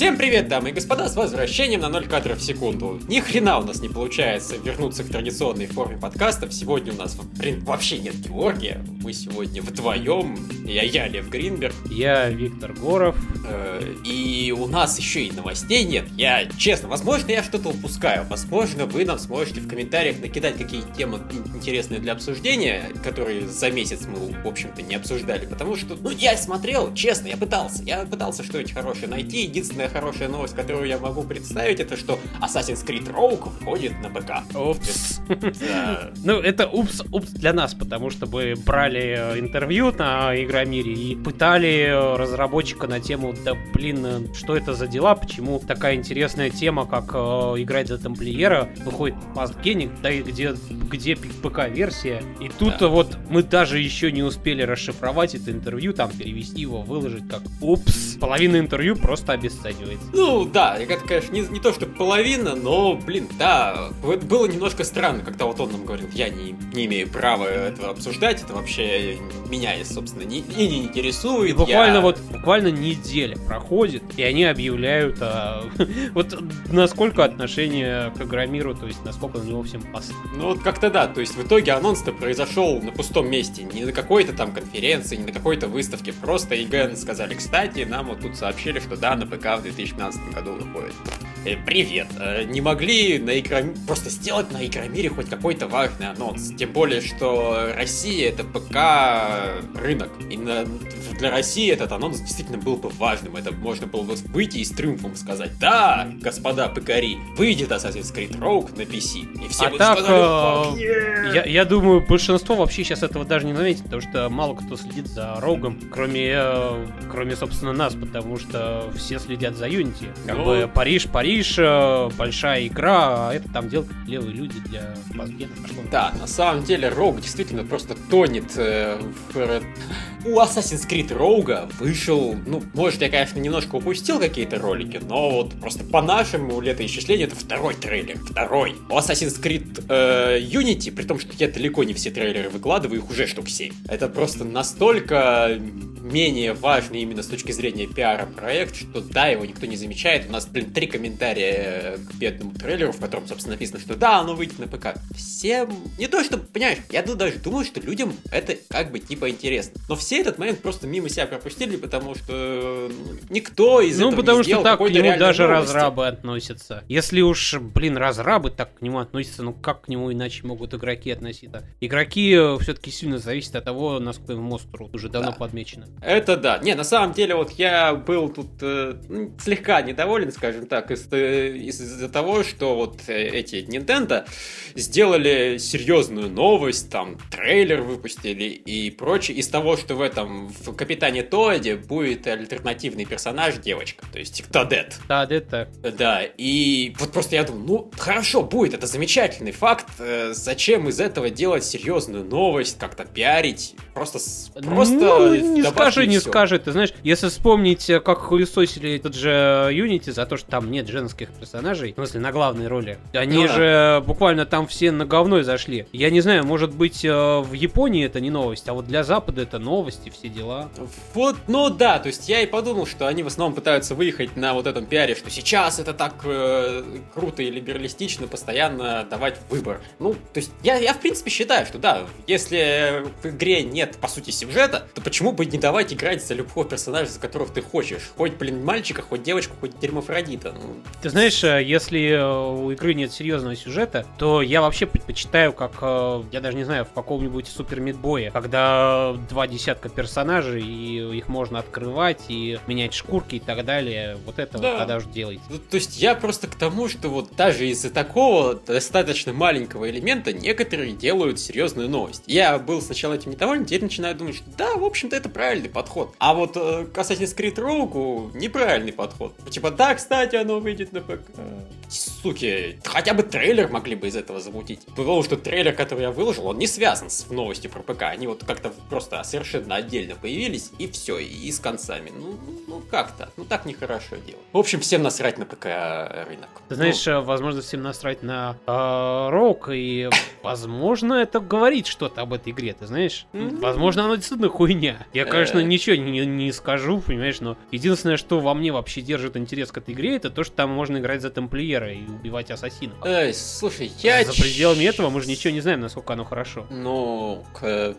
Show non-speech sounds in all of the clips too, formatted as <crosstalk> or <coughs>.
Всем привет, дамы и господа, с возвращением на 0 кадров в секунду. Ни хрена у нас не получается вернуться к традиционной форме подкастов. Сегодня у нас блин, вообще нет Георгия. Мы сегодня вдвоем. Я, я Гринберг. Я Виктор Горов. Э, и у нас еще и новостей нет. Я, честно, возможно, я что-то упускаю. Возможно, вы нам сможете в комментариях накидать какие темы интересные для обсуждения, которые за месяц мы, в общем-то, не обсуждали. Потому что, ну, я смотрел, честно, я пытался. Я пытался что-нибудь хорошее найти. Единственное хорошая новость, которую я могу представить, это что Assassin's Creed Rogue входит на ПК. Упс. <laughs> Ну, это упс, упс для нас, потому что мы брали э, интервью на Игромире и пытали э, разработчика на тему, да блин, э, что это за дела, почему такая интересная тема, как играть за тамплиера, выходит пастгеник, да и где, где ПК-версия. И тут да. вот мы даже еще не успели расшифровать это интервью, там перевести его, выложить как упс. Половина интервью просто обесценивается. Ну да, это, конечно, не, не то, что половина, но, блин, да, было немножко странно, когда вот он нам говорил, я не, не имею права этого обсуждать, это вообще меня, собственно, не, и не интересует. И буквально я... вот, буквально неделя проходит, и они объявляют, а, <laughs> вот насколько отношение к Игромиру, то есть насколько на него всем пас. Ну вот как-то да, то есть в итоге анонс-то произошел на пустом месте, не на какой-то там конференции, не на какой-то выставке, просто ИГН сказали, кстати, нам вот тут сообщили, что да, на ПК в 2015 году выходит. Э, привет, э, не могли на Игромире, просто сделать на Игромире хоть какой-то важный анонс, тем более, что Россия это ПК рынок, и на, для России этот анонс действительно был бы важным, это можно было бы выйти и с триумфом сказать, да, господа ПКари, выйдет Assassin's Creed Rogue на PC, и все а так, сказали, yeah! я, я думаю, большинство вообще сейчас этого даже не заметит, потому что мало кто следит за Рогом, кроме, э, кроме собственно, нас, потому что все следят за Unity. Как ну... бы Париж, Париж, э, большая игра, а это там делают левые люди для Басгена. Да, на самом деле Rogue действительно просто тонет э, в... У Assassin's Creed Rogue вышел, ну, может, я, конечно, немножко упустил какие-то ролики, но вот просто по нашему летоисчислению это второй трейлер, второй. У Assassin's Creed э, Unity, при том, что я далеко не все трейлеры выкладываю, их уже штук 7. Это просто настолько менее важный именно с точки зрения пиара проект, что да, его никто не замечает. У нас, блин, три комментария к бедному трейлеру, в котором, собственно, написано, что да, оно выйдет на ПК. Всем... Не то, что, понимаешь, я даже думаю, что людям это как бы типа интересно. Но все этот момент просто мимо себя пропустили, потому что никто из ну, этого потому не что так к нему даже новости. разрабы относятся. Если уж, блин, разрабы так к нему относятся, ну как к нему иначе могут игроки относиться? Игроки э, все-таки сильно зависят от того, насколько им мозг уже давно да. подмечено. Это да. Не, на самом деле, вот я был тут э, слегка недоволен, скажем так, из- э, из-за того, что вот э, эти Nintendo сделали серьезную новость, там, трейлер выпустили и прочее, из того, что в этом, в Капитане Тоаде будет альтернативный персонаж девочка, то есть Тодет. Да, это. Да, и вот просто я думаю, ну, хорошо, будет, это замечательный факт, зачем из этого делать серьезную новость, как-то пиарить, просто, просто ну, не скажи, не все. скажи. Ты знаешь, если вспомнить, э, как хуесосили этот же Unity за то, что там нет женских персонажей, в смысле, на главной роли, они ну, же да. буквально там все на говной зашли. Я не знаю, может быть, э, в Японии это не новость, а вот для Запада это новости, все дела. Вот, ну да, то есть я и подумал, что они в основном пытаются выехать на вот этом пиаре, что сейчас это так э, круто и либералистично постоянно давать выбор. Ну, то есть я, я в принципе считаю, что да, если в игре нет, по сути, сюжета, то почему бы не давать играть за любого персонажа, за которого ты хочешь. Хоть, блин, мальчика, хоть девочку, хоть дерьмофродита. Ну. Ты знаешь, э, если э, у игры нет серьезного сюжета, то я вообще предпочитаю, как, э, я даже не знаю, в каком-нибудь супер мидбое, когда два десятка персонажей, и их можно открывать, и менять шкурки и так далее. Вот это да. вот тогда уже делайте. Ну, то есть я просто к тому, что вот даже из-за такого достаточно маленького элемента некоторые делают серьезную новость. Я был сначала этим недоволен, теперь начинаю думать, что да, в общем-то, это правильный подход. А вот э, Assassin's Creed Rogue неправильный подход. Типа, да, кстати, оно выйдет на ПК. Суки, хотя бы трейлер могли бы из этого замутить. Потому что трейлер, который я выложил, он не связан с новостью про ПК. Они вот как-то просто совершенно отдельно появились, и все, и с концами. Ну, ну, ну как-то. Ну так нехорошо делать. В общем, всем насрать на ПК рынок. Ты знаешь, ну, возможно, всем насрать на э, Рок, и возможно это говорит что-то об этой игре, ты знаешь? Mm-hmm. Возможно, оно действительно хуйня. Я, конечно, конечно, ничего не, не скажу, понимаешь, но единственное, что во мне вообще держит интерес к этой игре, это то, что там можно играть за тамплиера и убивать ассасинов. Эй, слушай, я... За пределами этого мы же ничего не знаем, насколько оно хорошо. Ну,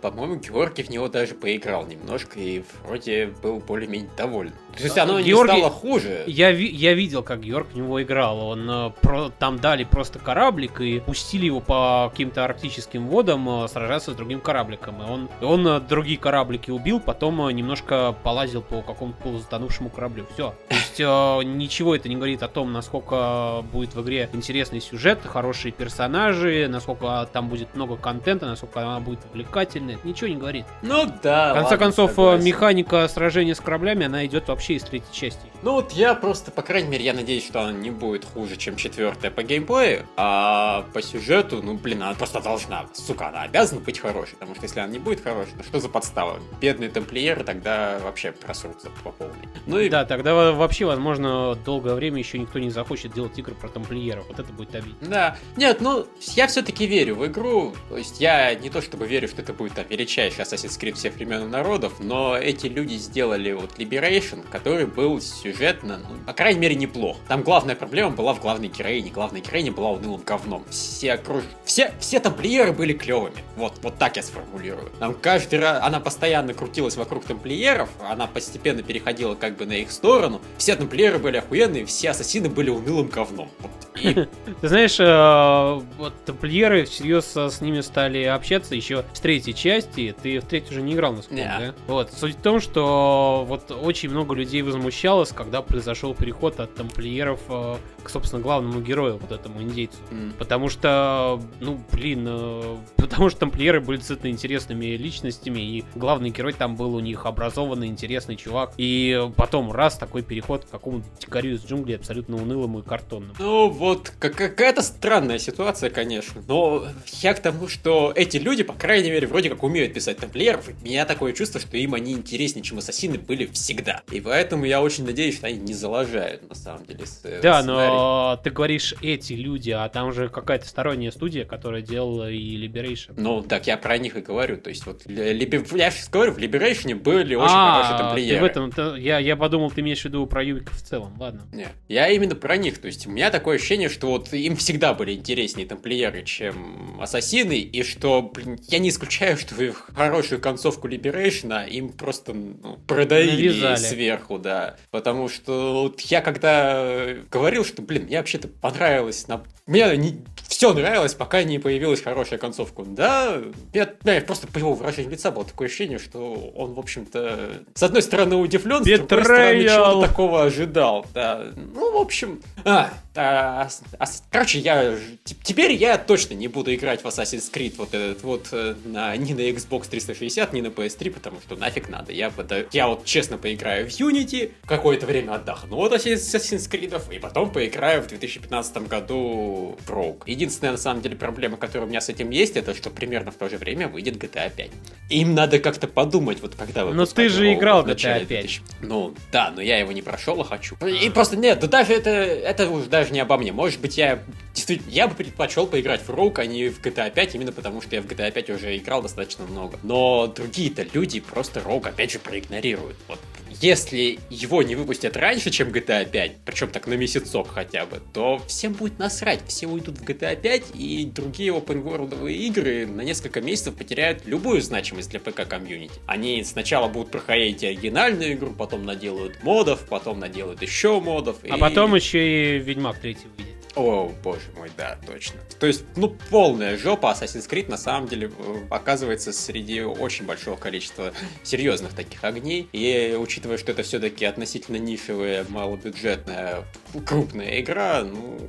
по-моему, Георгий в него даже поиграл немножко и вроде был более-менее доволен. То есть А, оно не Георгий- стало хуже. Я, я видел, как Георг в него играл. Он э, про- там дали просто кораблик и пустили его по каким-то арктическим водам э, сражаться с другим корабликом. И он, и он э, другие кораблики убил, потом э, немножко полазил по какому-то полузатонувшему кораблю. Все. То есть э, ничего это не говорит о том, насколько будет в игре интересный сюжет, хорошие персонажи, насколько там будет много контента, насколько она будет увлекательной. Это ничего не говорит. Ну да, В конце ладно, концов, согласен. механика сражения с кораблями, она идет вообще из третьей части. Ну вот я просто, по крайней мере, я надеюсь, что она не будет хуже, чем четвертая по геймплею, а по сюжету, ну блин, она просто должна, сука, она обязана быть хорошей, потому что если она не будет хорошей, то что за подстава? Бедные тамплиеры тогда вообще просрутся по полной. Ну и Да, тогда во- вообще, возможно, долгое время еще никто не захочет делать игры про тамплиеров. Вот это будет обидно. Да. Нет, ну, я все-таки верю в игру. То есть я не то чтобы верю, что это будет там величайший Assassin's Creed всех времен и народов, но эти люди сделали вот Liberation, который был сюжетно, ну, по крайней мере, неплох. Там главная проблема была в главной героине. Главная героиня была унылым говном. Все окруж... Все, все тамплиеры были клевыми. Вот, вот так я сформулирую. Там каждый раз... Она постоянно крутилась вокруг тамплиеров, она постепенно переходила как бы на их сторону. Все тамплиеры были охуенные, все ассасины были унылым говном. <laughs> Ты знаешь, э, вот тамплиеры всерьез э, с ними стали общаться еще с третьей части. Ты в третью уже не играл, насколько, да? Вот. Суть в том, что вот очень много людей возмущалось, когда произошел переход от тамплиеров э, к, собственно, главному герою, вот этому индейцу. Потому что, ну, блин, э, <laughs> потому что тамплиеры были действительно интересными личностями, и главный герой там был у них образованный, интересный чувак. И потом раз такой переход к какому-то дикарю из джунглей абсолютно унылому и картонному. Ну, вот, как- какая-то странная ситуация, конечно. Но я к тому, что эти люди, по крайней мере, вроде как умеют писать тамплиеров. и У меня такое чувство, что им они интереснее, чем ассасины были всегда. И поэтому я очень надеюсь, что они не залажают, на самом деле, с, э, Да, сценарий. но ты говоришь эти люди, а там же какая-то сторонняя студия, которая делала и Liberation. Ну, так я про них и говорю. То есть, вот, ли- либе- я же говорю, в Liberation были очень а, хорошие тамплиеры. в этом, я, я подумал, ты имеешь в виду про Юбика в целом, ладно. Не, я именно про них. То есть у меня такое ощущение, что вот им всегда были интереснее тамплиеры, чем ассасины, и что, блин, я не исключаю, что в хорошую концовку Liberation им просто ну, продавили Навязали. сверху, да. Потому что вот я когда говорил, что, блин, мне вообще-то понравилось, на... мне не... все нравилось, пока не появилась хорошая концовка. Да, я, да, просто по его выражению лица было такое ощущение, что он, в общем-то, с одной стороны удивлен, с другой стороны чего-то такого ожидал. Да. Ну, в общем... А, а, а, короче, я... Теперь я точно не буду играть в Assassin's Creed вот этот вот э, на, ни на Xbox 360, ни на PS3, потому что нафиг надо. Я, пода- я вот честно поиграю в Unity, какое-то время отдохну от Assassin's Creed, и потом поиграю в 2015 году в Rogue. Единственная, на самом деле, проблема, которая у меня с этим есть, это что примерно в то же время выйдет GTA 5. Им надо как-то подумать, вот когда вы Но ты же играл в GTA 5. Ну, да, но я его не прошел, а хочу. И просто нет, да даже это, это уже даже не обо мне. Может быть, я действительно, я бы предпочел поиграть в Rogue, а не в GTA 5, именно потому что я в GTA 5 уже играл достаточно много. Но другие-то люди просто Rogue опять же проигнорируют. Вот если его не выпустят раньше, чем GTA 5, причем так на месяцок хотя бы, то всем будет насрать. Все уйдут в GTA 5, и другие open world игры на несколько месяцев потеряют любую значимость для ПК-комьюнити. Они сначала будут проходить оригинальную игру, потом наделают модов, потом наделают еще модов. А и- потом еще и Ведьмак 3 выйдет. о, боже мой, да, точно. То есть, ну, полная жопа Assassin's Creed на самом деле э, оказывается среди очень большого количества серьезных таких огней. И учитывая, что это все-таки относительно нишевая, малобюджетная, крупная игра, ну,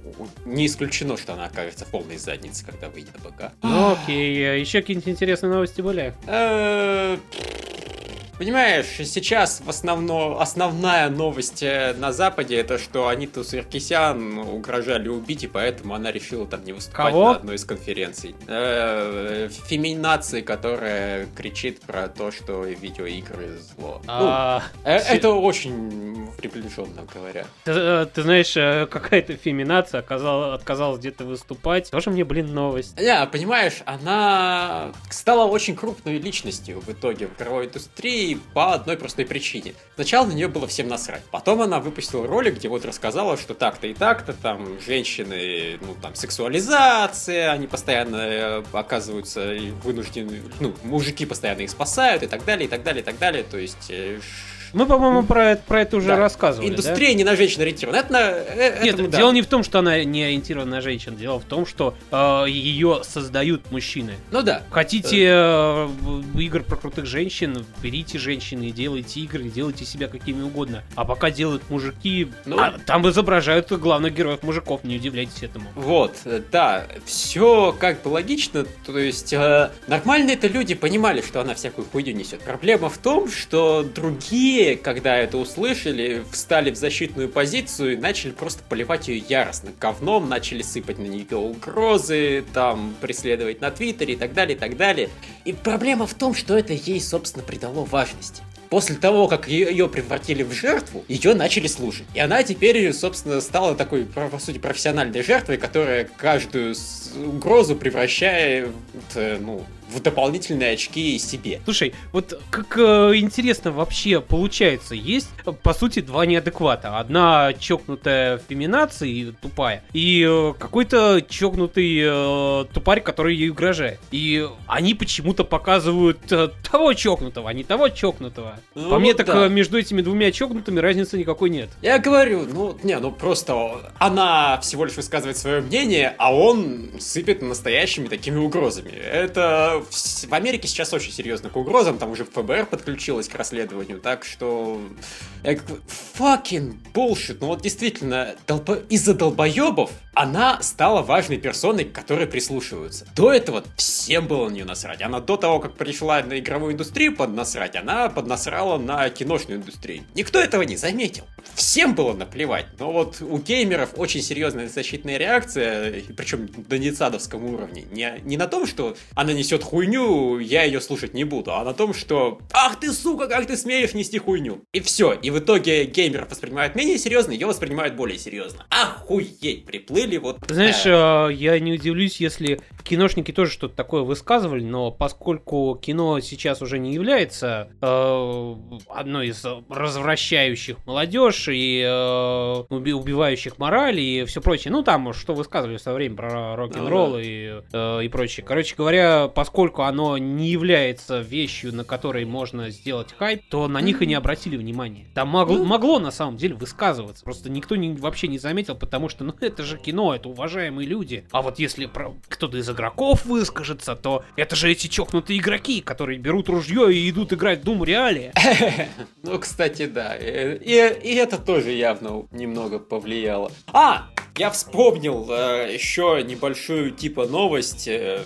не исключено, что она окажется в полной заднице, когда выйдет ПК. Ну окей, еще какие-нибудь интересные новости были? Э, Понимаешь, сейчас в основном основная новость э, на Западе это что Аниту Саркисян угрожали убить, и поэтому она решила там не выступать Кого? на одной из конференций. Э, Феминации, которая кричит про то, что видеоигры зло. Ну, А, Э, Се- Это очень приближенно говоря. Ты, э, ты знаешь, э, какая-то феминация отказалась где-то выступать. Тоже мне, блин, новость. Не, понимаешь, она стала очень крупной личностью в итоге в игровой индустрии по одной простой причине. Сначала на нее было всем насрать. Потом она выпустила ролик, где вот рассказала, что так-то и так-то, там, женщины, ну, там, сексуализация, они постоянно э, оказываются вынуждены, ну, мужики постоянно их спасают и так далее, и так далее, и так далее. То есть мы, по-моему, про, про это уже да. рассказывали. Индустрия да? не на женщин ориентирована. Это на, э, Нет, да. дело не в том, что она не ориентирована на женщин. Дело в том, что э, ее создают мужчины. Ну да. Хотите э, игр про крутых женщин, берите женщины и делайте игры, делайте себя какими угодно. А пока делают мужики, ну, а, там изображают главных героев мужиков, не удивляйтесь этому. Вот, да, все как бы логично. То есть э, нормально это люди понимали, что она всякую хуйню несет. Проблема в том, что другие другие, когда это услышали, встали в защитную позицию и начали просто поливать ее яростно говном, начали сыпать на нее угрозы, там, преследовать на Твиттере и так далее, и так далее. И проблема в том, что это ей, собственно, придало важности после того, как ее превратили в жертву, ее начали слушать. И она теперь, собственно, стала такой, по сути, профессиональной жертвой, которая каждую угрозу превращает, ну, в дополнительные очки себе. Слушай, вот как э, интересно вообще получается, есть по сути два неадеквата. Одна чокнутая феминация тупая, и э, какой-то чокнутый э, тупарь, который ей угрожает. И они почему-то показывают э, того чокнутого, а не того чокнутого. Ну, по мне, так да. Э, между этими двумя чокнутыми разницы никакой нет. Я говорю, ну, не, ну просто она всего лишь высказывает свое мнение, а он сыпет настоящими такими угрозами. Это в Америке сейчас очень серьезно к угрозам, там уже ФБР подключилось к расследованию, так что... Fucking bullshit. Ну вот действительно, долбо... из-за долбоебов она стала важной персоной, к которой прислушиваются. До этого всем было на нее насрать. Она до того, как пришла на игровую индустрию поднасрать, она поднасрала на киношную индустрию. Никто этого не заметил. Всем было наплевать. Но вот у геймеров очень серьезная защитная реакция, причем до нецадовском уровне. Не, не на том, что она несет хуйню, я ее слушать не буду, а на том, что «Ах ты, сука, как ты смеешь нести хуйню!» И все. И в итоге геймеров воспринимают менее серьезно, ее воспринимают более серьезно. Охуеть, приплыл были вот... Знаешь, э, я не удивлюсь, если киношники тоже что-то такое высказывали, но поскольку кино сейчас уже не является э, одной из развращающих молодежь и э, убивающих мораль и все прочее, ну там что высказывали в свое время про рок-н-ролл ну, да. и, э, и прочее. Короче говоря, поскольку оно не является вещью, на которой можно сделать хайп, то на них и не обратили внимания. Там могло, ну. могло на самом деле высказываться, просто никто не, вообще не заметил, потому что, ну это же кино это уважаемые люди. А вот если про кто-то из игроков выскажется, то это же эти чокнутые игроки, которые берут ружье и идут играть в Doom Реале. <laughs> Ну, кстати, да. И, и это тоже явно немного повлияло. А, я вспомнил э, еще небольшую типа новость. Э,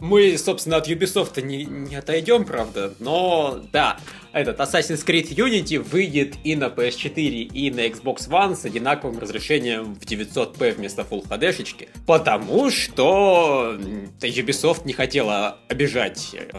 мы, собственно, от Ubisoft не, не отойдем, правда, но да, этот Assassin's Creed Unity выйдет и на PS4, и на Xbox One с одинаковым разрешением в 900p вместо Full HD, шечки, потому что Ubisoft не хотела обижать э,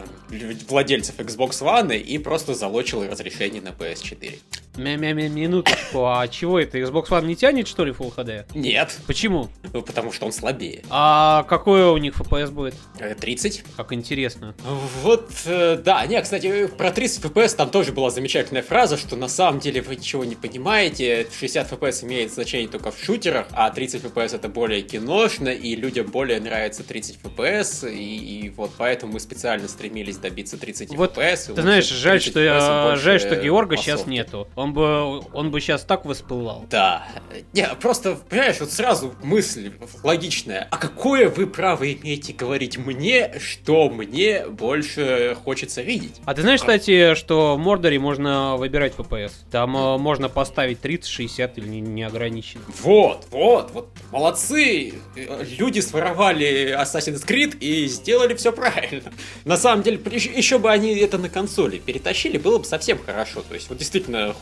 владельцев Xbox One и просто залочила разрешение на PS4. Минуточку, а чего это? Xbox One не тянет, что ли, Full HD? Нет. Почему? Ну, потому что он слабее. А какой у них FPS будет? 30. Э, как интересно. Вот, э, да, не, кстати, про 30 FPS там тоже была замечательная фраза, что на самом деле вы ничего не понимаете, 60 FPS имеет значение только в шутерах, а 30 FPS это более киношно, и людям более нравится 30 FPS, и, и вот поэтому мы специально стремились добиться 30 вот, FPS. Ты знаешь, жаль, что, я, жаль, что Георга массовки. сейчас нету. Он бы, он бы сейчас так воспылал. Да. Не, просто, понимаешь, вот сразу мысль логичная. А какое вы право имеете говорить мне, что мне больше хочется видеть? А ты знаешь, кстати, что в Мордоре можно выбирать FPS? Там э, можно поставить 30, 60 или неограниченно. Вот, вот, вот, молодцы! Люди своровали Assassin's Creed и сделали все правильно. На самом деле, еще бы они это на консоли перетащили, было бы совсем хорошо. То есть, вот действительно,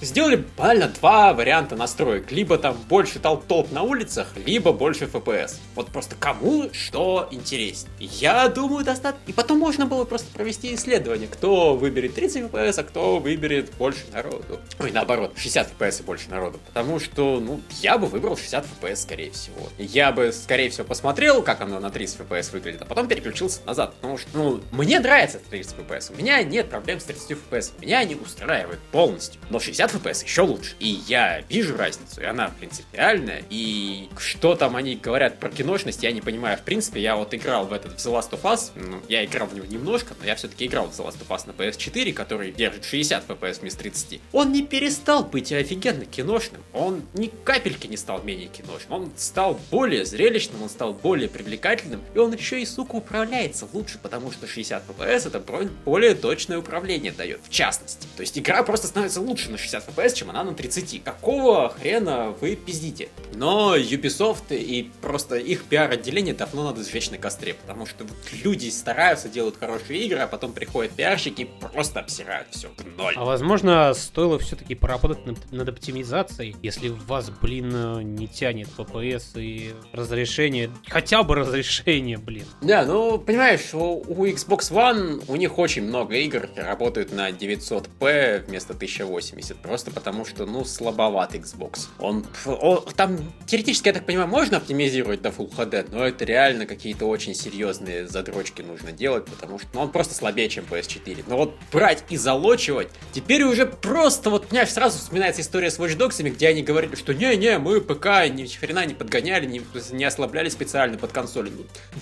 сделали буквально два варианта настроек. Либо там больше толп-толп на улицах, либо больше FPS. Вот просто кому что интереснее. Я думаю, достаточно. И потом можно было просто провести исследование, кто выберет 30 FPS, а кто выберет больше народу. Ой, наоборот, 60 FPS и больше народу. Потому что, ну, я бы выбрал 60 FPS, скорее всего. Я бы, скорее всего, посмотрел, как оно на 30 FPS выглядит, а потом переключился назад. Потому что, ну, мне нравится 30 FPS. У меня нет проблем с 30 FPS. Меня они устраивают полностью. Но 60 FPS еще лучше. И я вижу разницу, и она принципиальная. И что там они говорят про киношность, я не понимаю. В принципе, я вот играл в этот в The Last of Us. Ну, я играл в него немножко, но я все-таки играл в The Last of Us на PS4, который держит 60 FPS вместо 30. Он не перестал быть офигенно киношным. Он ни капельки не стал менее киношным. Он стал более зрелищным, он стал более привлекательным. И он еще и, сука, управляется лучше, потому что 60 FPS это более точное управление дает, в частности. То есть игра просто становится лучше на 60 FPS, чем она на 30. Какого хрена вы пиздите? Но Ubisoft и просто их пиар-отделение давно надо сжечь на костре, потому что люди стараются, делают хорошие игры, а потом приходят пиарщики и просто обсирают все в ноль. А возможно, стоило все-таки поработать над, над оптимизацией, если вас, блин, не тянет FPS и разрешение, хотя бы разрешение, блин. Да, ну, понимаешь, у, у Xbox One у них очень много игр работают на 900p вместо 1080, просто потому что, ну, слабоват Xbox. Он, он там, теоретически, я так понимаю, можно оптимизировать до Full HD, но это реально какие-то очень серьезные задрочки нужно делать, потому что ну, он просто слабее, чем PS4. Но вот брать и залочивать, теперь уже просто, вот меня сразу вспоминается история с Watch Dogs, где они говорили, что не-не, мы ПК ни хрена не подгоняли, не, не ослабляли специально под консоли.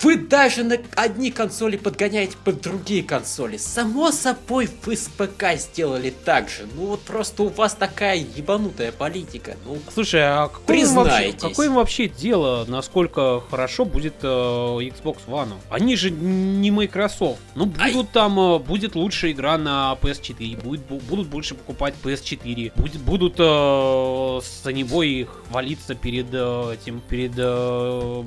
Вы даже на одни консоли подгоняете под другие консоли. Само собой, вы с ПК сделали так же. Ну вот просто у вас такая ебанутая политика. Ну, Слушай, а какое им, вообще, какое им вообще дело, насколько хорошо будет э, Xbox One? Они же не Microsoft. Ну, будут Ай. там, э, будет лучшая игра на PS4, будет, будут больше покупать PS4, будет, будут э, с Boy хвалиться перед э, этим, перед э,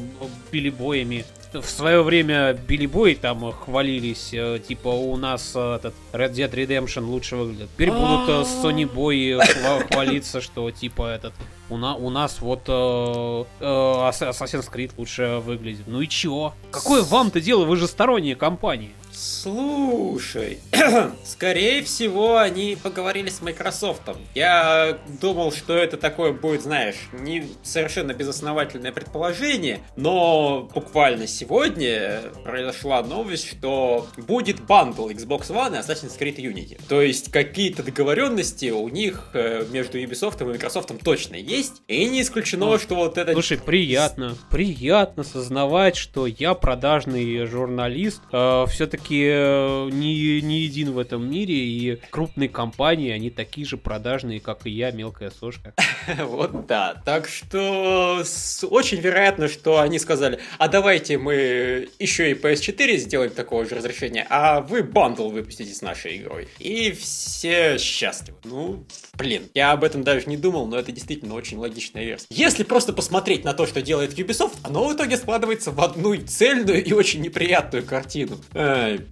билибоями в свое время Билли Бой там хвалились, э, типа у нас э, этот Red Dead Redemption лучше выглядит. Теперь будут э, Sony Boy <laughs> хвалиться, что типа этот у, на, у нас вот э, э, Assassin's Creed лучше выглядит. Ну и чё? Какое вам-то дело? Вы же сторонние компании. Слушай, <clears throat> скорее всего, они поговорили с Microsoft. Я думал, что это такое будет, знаешь, не совершенно безосновательное предположение, но буквально сегодня произошла новость, что будет бандл Xbox One и Assassin's Creed Unity. То есть какие-то договоренности у них э, между Ubisoft и Microsoft точно есть, и не исключено, ну, что вот это... Слушай, приятно, приятно сознавать, что я продажный журналист, э, все-таки все-таки э, не, не един в этом мире, и крупные компании, они такие же продажные, как и я, мелкая сошка. <laughs> Вот да. Так что очень вероятно, что они сказали, а давайте мы еще и PS4 сделаем такого же разрешения, а вы бандл выпустите с нашей игрой. И все счастливы. Ну, блин, я об этом даже не думал, но это действительно очень логичная версия. Если просто посмотреть на то, что делает Ubisoft, оно в итоге складывается в одну цельную и очень неприятную картину.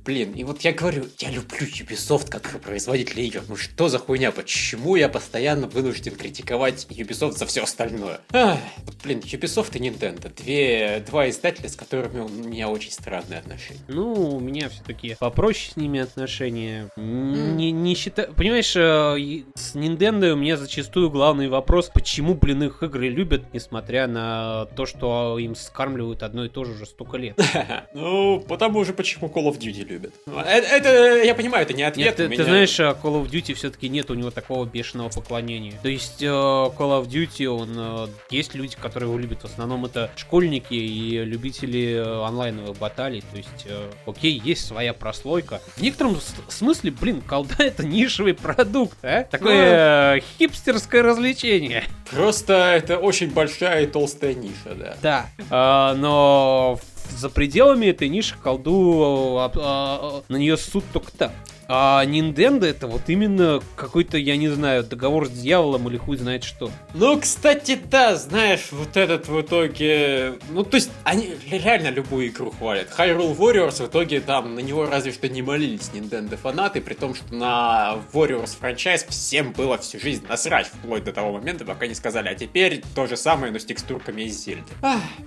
Блин, и вот я говорю, я люблю Ubisoft как производитель игр. Ну что за хуйня? Почему я постоянно вынужден критиковать Ubisoft за все остальное? Ах, вот, блин, Ubisoft и Nintendo. Две, два издателя, с которыми у меня очень странные отношения. Ну, у меня все-таки попроще с ними отношения. Mm. Не, не считаю... Понимаешь, э, с Nintendo у меня зачастую главный вопрос, почему, блин, их игры любят, несмотря на то, что им скармливают одно и то же уже столько лет. <laughs> Ну, потому же почему Call of Duty люди любят. Это, это я понимаю, это не ответ. Нет, ты, меня... ты знаешь, а Call of Duty все-таки нет у него такого бешеного поклонения. То есть э, Call of Duty, он э, есть люди, которые его любят. В основном это школьники и любители э, онлайновых баталий. То есть, окей, есть своя прослойка. В некотором смысле, блин, колда это нишевый продукт, а? Такое ну, хипстерское развлечение. Просто это очень большая и толстая ниша, да. Да, э, но за пределами этой ниши колду а, а, на нее суд только так. А Nintendo это вот именно какой-то, я не знаю, договор с дьяволом или хуй знает что. Ну, кстати, да, знаешь, вот этот в итоге... Ну, то есть, они реально любую игру хвалят. Hyrule Warriors в итоге там на него разве что не молились Nintendo фанаты, при том, что на Warriors франчайз всем было всю жизнь насрать, вплоть до того момента, пока не сказали, а теперь то же самое, но с текстурками из Зельды.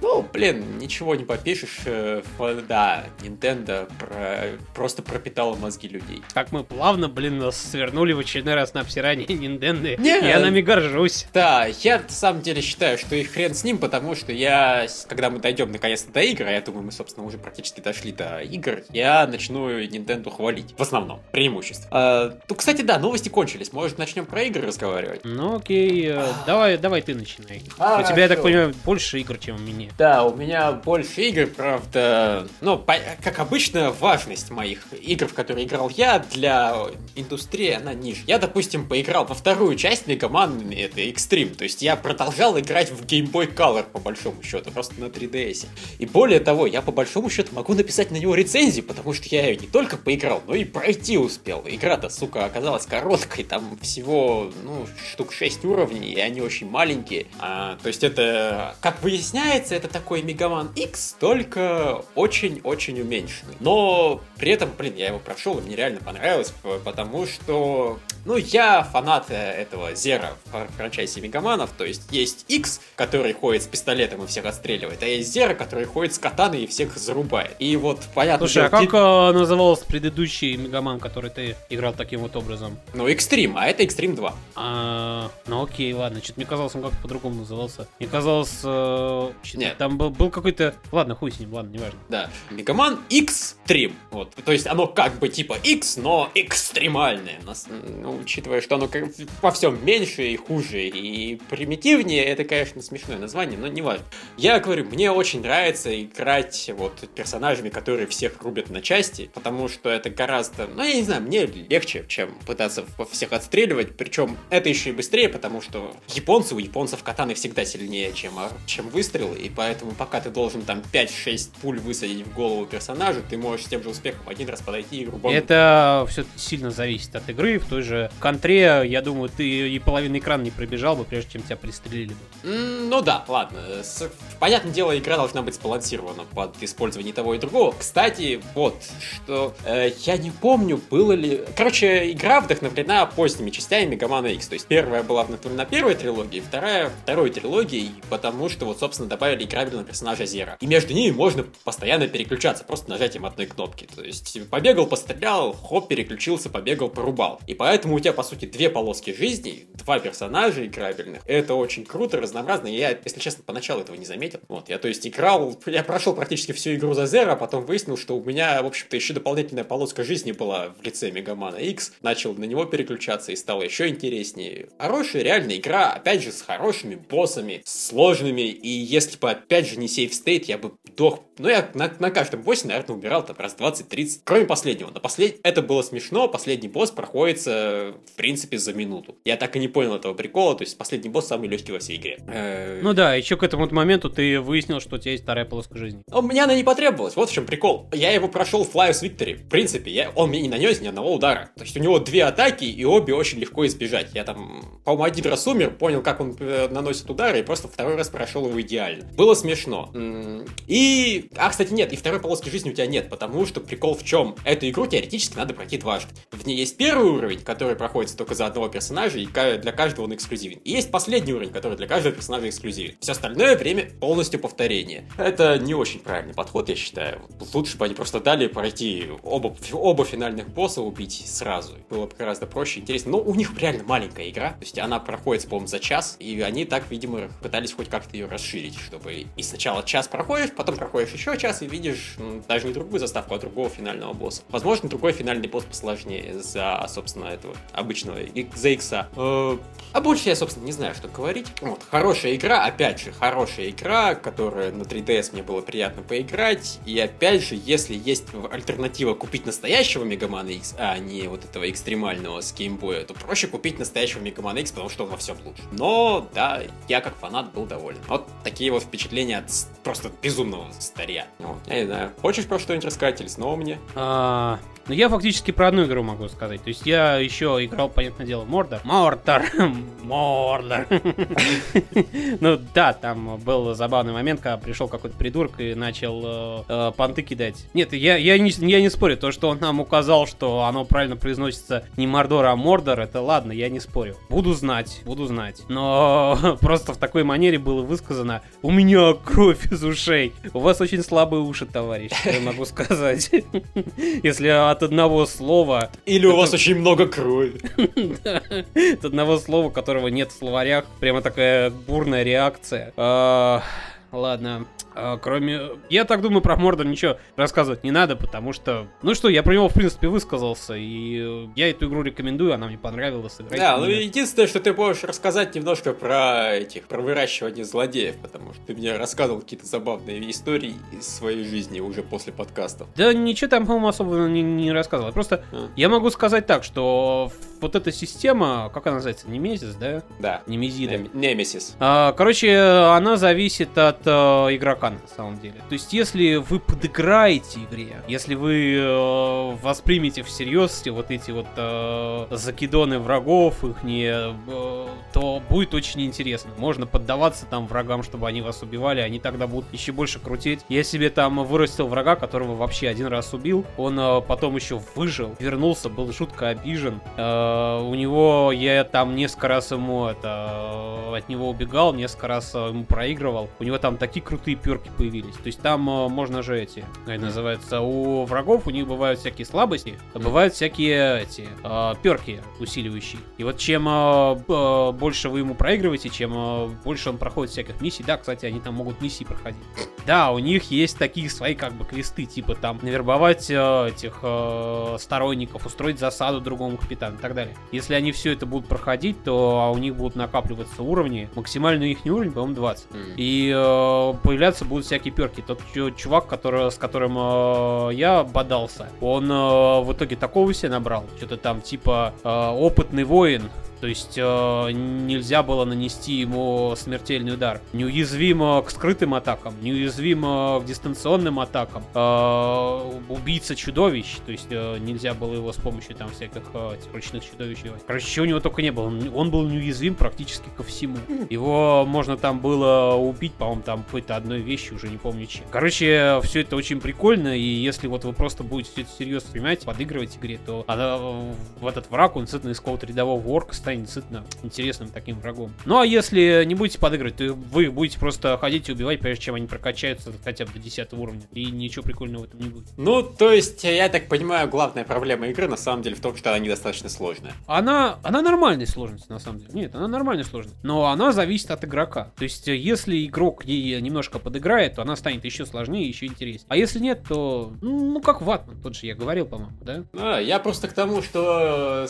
Ну, блин, ничего не попишешь. э, Да, Nintendo про- просто пропитала мозги людей. Как мы плавно, блин, нас свернули в очередной раз на обсирание. Не. Я нами горжусь. Да, я на самом деле считаю, что и хрен с ним, потому что я, когда мы дойдем наконец-то до игр, а я думаю, мы, собственно, уже практически дошли до игр, я начну Nintendo хвалить. В основном, преимущество. А, ну, кстати, да, новости кончились. Может, начнем про игры разговаривать? Ну окей, э, давай, давай ты начинай. А, У тебя, я так понимаю, больше игр, чем у меня. Да, у меня больше игр, правда. Ну, по- как обычно, важность моих игр, в которые играл я, для индустрии, она ниже. Я, допустим, поиграл во вторую часть Мегаман, это Extreme. То есть я продолжал играть в Game Boy Color, по большому счету, просто на 3DS. И более того, я по большому счету могу написать на него рецензии, потому что я ее не только поиграл, но и пройти успел. Игра-то, сука, оказалась короткой, там всего, ну, штук 6 уровней, и они очень маленькие. А, то есть это, как выясняется, это такой Мегаман X, только очень-очень уменьшенный. Но при этом, блин, я его прошел, и мне реально понравилось, потому что, ну, я фанат э, этого Зера в франчайзе Мегаманов, то есть есть X, который ходит с пистолетом и всех отстреливает, а есть Зера, который ходит с катаной и всех зарубает. И вот, понятно, Слушай, а как э, назывался предыдущий Мегаман, который ты играл таким вот образом? Ну, Extreme, а это Extreme 2. А, ну окей, ладно, что-то мне казалось, он как-то по-другому назывался. Мне казалось, э, Нет. там был, был какой-то... Ладно, хуй с ним, ладно, неважно. Да, Мегаман X-Treme. Вот. То есть оно как бы типа X, но экстремальное. Ну, учитывая, что оно во всем меньше и хуже и примитивнее, это, конечно, смешное название, но не важно. Я говорю, мне очень нравится играть вот персонажами, которые всех рубят на части, потому что это гораздо, ну, я не знаю, мне легче, чем пытаться всех отстреливать, причем это еще и быстрее, потому что японцы, у японцев катаны всегда сильнее, чем, ор- чем выстрелы, и поэтому пока ты должен там 5-6 пуль высадить в голову персонажу, ты можешь с тем же успехом один раз подойти и рубануть. Это все сильно зависит от игры. В той же контре, я думаю, ты и половину экрана не пробежал бы, прежде чем тебя пристрелили бы. М, Ну да, ладно. С- Понятное дело, игра должна быть сбалансирована под использование того и другого. Кстати, вот, что э, я не помню, было ли... Короче, игра вдохновлена поздними частями Мегамана X. То есть первая была вдохновлена первой трилогией, вторая второй трилогией, потому что вот, собственно, добавили играбельного персонажа Зера. И между ними можно постоянно переключаться, просто нажатием одной кнопки. То есть побегал, пострелял, хоп, переключился, побегал, порубал. И поэтому у тебя, по сути, две полоски жизни, два персонажа играбельных. Это очень круто, разнообразно. Я, если честно, поначалу этого не заметил. Вот, я, то есть, играл, я прошел практически всю игру за Зера, а потом выяснил, что у меня, в общем-то, еще дополнительная полоска жизни была в лице Мегамана X. Начал на него переключаться и стало еще интереснее. Хорошая, реальная игра, опять же, с хорошими боссами, сложными. И если бы, опять же, не сейф стейт, я бы дох. Ну, я на, на каждом боссе, наверное, умирал там раз 20-30. Кроме последнего. На послед... Это было смешно. Последний босс проходится, в принципе, за минуту. Я так и не понял этого прикола. То есть, последний босс самый легкий во всей игре. Э, Ну да, еще к этому моменту ты выяснил, что у тебя есть вторая полоска жизни. У меня она не потребовалась, вот в чем прикол. Я его прошел в Flyers Victory. В принципе, я, он мне не нанес ни одного удара. То есть у него две атаки, и обе очень легко избежать. Я там, по-моему, один раз умер, понял, как он э, наносит удары, и просто второй раз прошел его идеально. Было смешно. И... А, кстати, нет, и второй полоски жизни у тебя нет, потому что прикол в чем? Эту игру теоретически надо пройти дважды. В ней есть первый уровень, который проходится только за одного персонажа, и для каждого он эксклюзивен. И есть последний уровень, который для каждого персонажа эксклюзивен. Все остальное время полностью повторение. Это не очень правильный подход, я считаю. Лучше бы они просто дали пройти оба, оба финальных босса убить сразу. Было бы гораздо проще интересно. Но у них реально маленькая игра. То есть она проходит, по-моему, за час. И они так, видимо, пытались хоть как-то ее расширить, чтобы и сначала час проходишь, потом проходишь еще час и видишь даже не другую заставку, а другого финального босса. Возможно, другой финальный босс посложнее за, собственно, этого обычного за икса. Э, А больше я, собственно, не знаю, что говорить. Вот, хорошая игра, опять же, хорошая игра, которая на 3DS мне было приятно поиграть. И опять же, если есть альтернатива купить настоящего Мегамана X, а не вот этого экстремального с геймбоя, то проще купить настоящего Мегамана X, потому что он во всем лучше. Но, да, я как фанат был доволен. Вот такие вот впечатления от просто безумного старья. Вот, я не знаю. Хочешь про что-нибудь рассказать или снова мне? А, Но я фактически про одну игру могу сказать. То есть я еще играл, понятное дело, Мордор. <laughs> Мордор! Мордор! <laughs> Ну да, там был забавный момент, когда пришел какой-то придурок и начал э, э, понты кидать. Нет, я, я, не, я не спорю. То, что он нам указал, что оно правильно произносится не Мордор, а Мордор, это ладно, я не спорю. Буду знать, буду знать. Но <laughs> просто в такой манере было высказано «У меня кровь из ушей». У вас очень слабые уши, товарищ, я могу сказать. Если от одного слова... Или у вас очень много крови. <laughs> От одного слова, которого нет в словарях, прямо такая бурная реакция. А, Ладно. А, кроме... Я так думаю, про Мордор ничего рассказывать не надо, потому что... Ну что, я про него, в принципе, высказался, и э, я эту игру рекомендую, она мне понравилась. Играть да, ну единственное, что ты можешь рассказать немножко про этих, про выращивание злодеев, потому что ты мне рассказывал какие-то забавные истории из своей жизни уже после подкастов. Да ничего там, по-моему, особо не, не рассказывал. Просто а. я могу сказать так, что вот эта система, как она называется, Немезис, да? Да. Немезида. Немесис. А, короче, она зависит от э, игрока на самом деле. То есть, если вы подыграете игре, если вы э, воспримете всерьез вот эти вот э, закидоны врагов, их не, э, то будет очень интересно. Можно поддаваться там врагам, чтобы они вас убивали, они тогда будут еще больше крутить. Я себе там вырастил врага, которого вообще один раз убил, он э, потом еще выжил, вернулся, был жутко обижен. Э, у него я там несколько раз ему это от него убегал, несколько раз ему проигрывал. У него там такие крутые перки появились. То есть там э, можно же эти, как называется, у врагов у них бывают всякие слабости, а бывают всякие эти э, перки усиливающие. И вот чем э, больше вы ему проигрываете, чем э, больше он проходит всяких миссий. Да, кстати, они там могут миссии проходить. Да, у них есть такие свои как бы квесты, типа там навербовать э, этих э, сторонников, устроить засаду другому капитану и так далее. Если они все это будут проходить, то у них будут накапливаться уровни. Максимальный их уровень, по-моему, 20. Mm. И э, появляться будут всякие перки. Тот чувак, который, с которым э, я бодался, он э, в итоге такого себе набрал. Что-то там типа э, опытный воин, то есть э, нельзя было нанести ему смертельный удар. Неуязвим к скрытым атакам, неуязвим к дистанционным атакам. Э, убийца чудовищ, то есть э, нельзя было его с помощью там всяких э, ручных чудовищ. Короче, чего у него только не было. Он был неуязвим практически ко всему. Его можно там было убить, по-моему, там какой-то одной вещи, уже не помню чем. Короче, все это очень прикольно, и если вот вы просто будете это серьезно принимать, подыгрывать игре, то она, в этот враг, он действительно из какого-то рядового орка станет действительно интересным таким врагом. Ну а если не будете подыгрывать, то вы будете просто ходить и убивать, прежде чем они прокачаются хотя бы до 10 уровня. И ничего прикольного в этом не будет. Ну, то есть, я так понимаю, главная проблема игры на самом деле в том, что она недостаточно сложная. Она, она нормальной сложности, на самом деле. Нет, она нормальной сложности. Но она зависит от игрока. То есть, если игрок ей немножко подыграет, то она станет еще сложнее, еще интереснее. А если нет, то, ну, как Ватман, тот же я говорил, по-моему, да? А, я просто к тому, что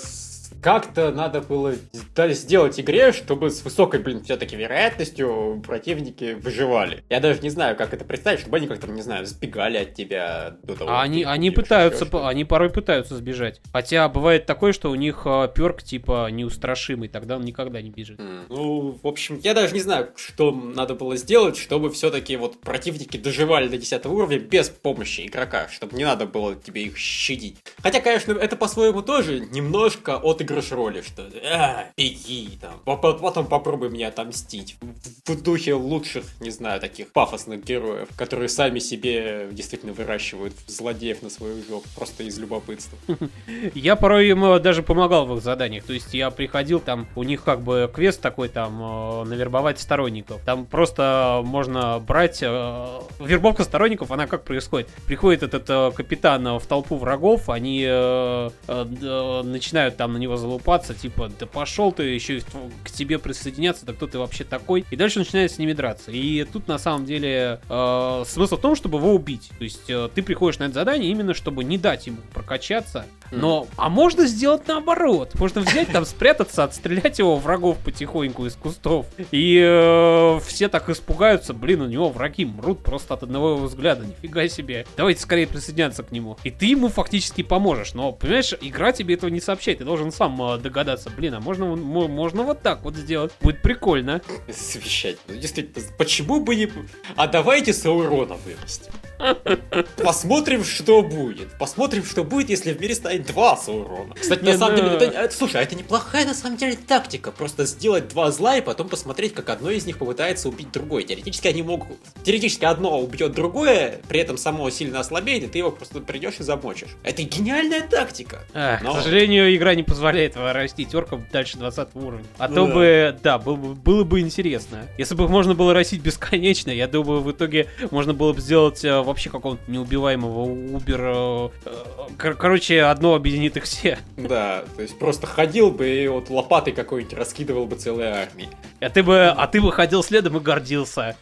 как-то надо было сделать игре, чтобы с высокой, блин, все-таки вероятностью противники выживали. Я даже не знаю, как это представить, чтобы они как-то, не знаю, сбегали от тебя до того. А они, они пытаются, они порой пытаются сбежать. Хотя бывает такое, что у них э, перк типа неустрашимый, тогда он никогда не бежит. Mm. Ну, в общем, я даже не знаю, что надо было сделать, чтобы все-таки вот противники доживали до 10 уровня без помощи игрока, чтобы не надо было тебе их щадить. Хотя, конечно, это по-своему тоже немножко от отыгрыш роли, что а, беги там, потом попробуй меня отомстить. В духе лучших, не знаю, таких пафосных героев, которые сами себе действительно выращивают злодеев на свою жопу, просто из любопытства. <laughs> Я порой им э, даже помогал в их заданиях, то есть я приходил там, у них как бы квест такой там, э, навербовать сторонников. Там просто можно брать... Э, вербовка сторонников, она как происходит? Приходит этот капитан в толпу врагов, они начинают там на него залупаться, типа, да пошел ты еще к тебе присоединяться, да кто ты вообще такой? И дальше начинает с ними драться. И тут на самом деле э, смысл в том, чтобы его убить. То есть э, ты приходишь на это задание именно, чтобы не дать ему прокачаться. Но, а можно сделать наоборот. Можно взять там, спрятаться, отстрелять его врагов потихоньку из кустов. И э, все так испугаются, блин, у него враги мрут просто от одного его взгляда. Нифига себе. Давайте скорее присоединяться к нему. И ты ему фактически поможешь. Но, понимаешь, игра тебе этого не сообщает. Ты должен сам э, догадаться, блин, а можно, можно вот так вот сделать. Будет прикольно. Совещать. Ну, действительно, почему бы не... А давайте Саурона вырастим. Посмотрим, что будет. Посмотрим, что будет, если в мире станет два Саурона. Кстати, на самом деле, это, слушай, а это неплохая на самом деле тактика. Просто сделать два зла и потом посмотреть, как одно из них попытается убить другое. Теоретически они могут... Теоретически одно убьет другое, при этом само сильно ослабеет, и ты его просто придешь и замочишь. Это гениальная тактика. А, Но... К сожалению, игра не позволяет растить орков дальше 20 уровня. А ну, то да. бы, да, было, было бы интересно. Если бы можно было растить бесконечно, я думаю, в итоге можно было бы сделать э, вообще какого-то неубиваемого Убер. Э, короче, одно объединит их все. Да, то есть просто ходил бы и вот лопатой какой-нибудь раскидывал бы целые армии. А ты бы, а ты бы ходил следом и гордился.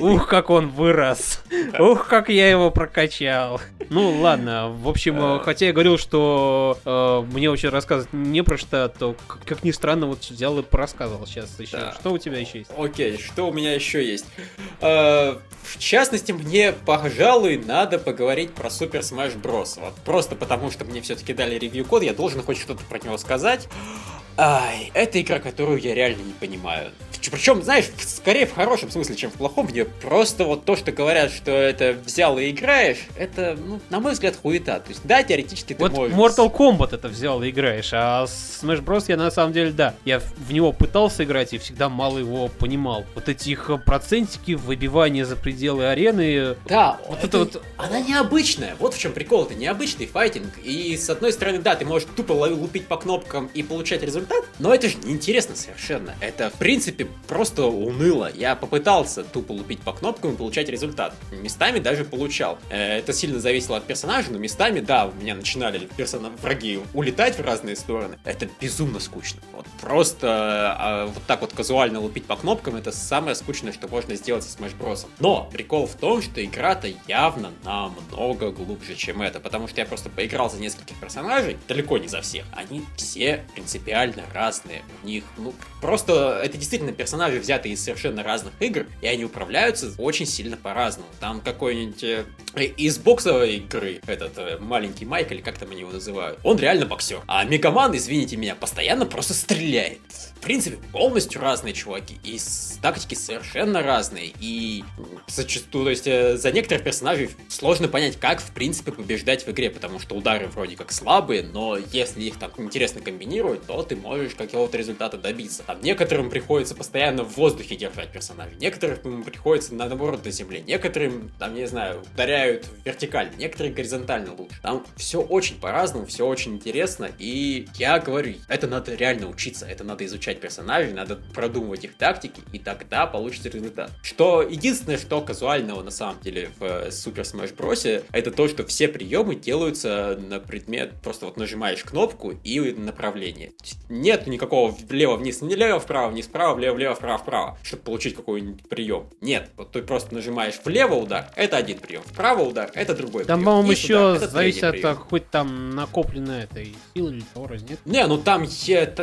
Ух, как он вырос. Ух, как я его прокачал. Ну, ладно. В общем, э, хотя я говорил, что э, мне очень рассказывать не про что, то, как, как ни странно, вот взял и порассказывал сейчас еще. Да. Что у тебя еще есть? Окей, что у меня еще есть? Э, в частности, мне, пожалуй, надо поговорить про Super Smash Bros. Вот просто потому, что мне все-таки дали ревью-код, я должен хоть что-то про него сказать. Ай, это игра, которую я реально не понимаю. Причем, знаешь, скорее в хорошем смысле, чем в плохом. Мне просто вот то, что говорят, что это взял и играешь, это, ну, на мой взгляд, хуета. То есть, да, теоретически ты вот можешь... Mortal Kombat это взял и играешь, а Smash Bros. я на самом деле, да, я в него пытался играть и всегда мало его понимал. Вот эти их процентики, выбивания за пределы арены... Да, вот это, это вот... Она необычная. Вот в чем прикол. Это необычный файтинг. И, с одной стороны, да, ты можешь тупо лупить по кнопкам и получать результат, но это же неинтересно совершенно. Это, в принципе, просто уныло. Я попытался тупо лупить по кнопкам и получать результат. Местами даже получал. Э, это сильно зависело от персонажа, но местами, да, у меня начинали персона... враги улетать в разные стороны. Это безумно скучно. Вот просто а, вот так вот казуально лупить по кнопкам, это самое скучное, что можно сделать со Smash Bros. Но прикол в том, что игра-то явно намного глубже, чем это, потому что я просто поиграл за нескольких персонажей, далеко не за всех. Они все принципиально разные. У них, ну, просто это действительно персонажи, взятые из совершенно разных игр, и они управляются очень сильно по-разному. Там какой-нибудь э, из боксовой игры, этот э, маленький Майк, или как там они его называют, он реально боксер. А Мегаман, извините меня, постоянно просто стреляет. В принципе, полностью разные чуваки. И тактики совершенно разные. И зачастую, то есть, э, за некоторых персонажей сложно понять, как, в принципе, побеждать в игре, потому что удары вроде как слабые, но если их там интересно комбинировать, то ты можешь какого-то результата добиться. Там некоторым приходится постоянно в воздухе держать персонажей, некоторым приходится наоборот на земле, некоторым, там, не знаю, ударяют вертикально, некоторые горизонтально лучше. Там все очень по-разному, все очень интересно, и я говорю, это надо реально учиться, это надо изучать персонажей, надо продумывать их тактики, и тогда получится результат. Что единственное, что казуального на самом деле в Super Smash Bros. это то, что все приемы делаются на предмет, просто вот нажимаешь кнопку и направление. Нет никакого влево-вниз, не лево-вправо, не справа, влево-влево, вправо-вправо, чтобы получить какой-нибудь прием. Нет, вот ты просто нажимаешь влево удар, это один прием, вправо удар, это другой там, прием. Там, по-моему, еще удар, зависит от какой-то там накопленной этой силы или того, раз нет? Не, ну там,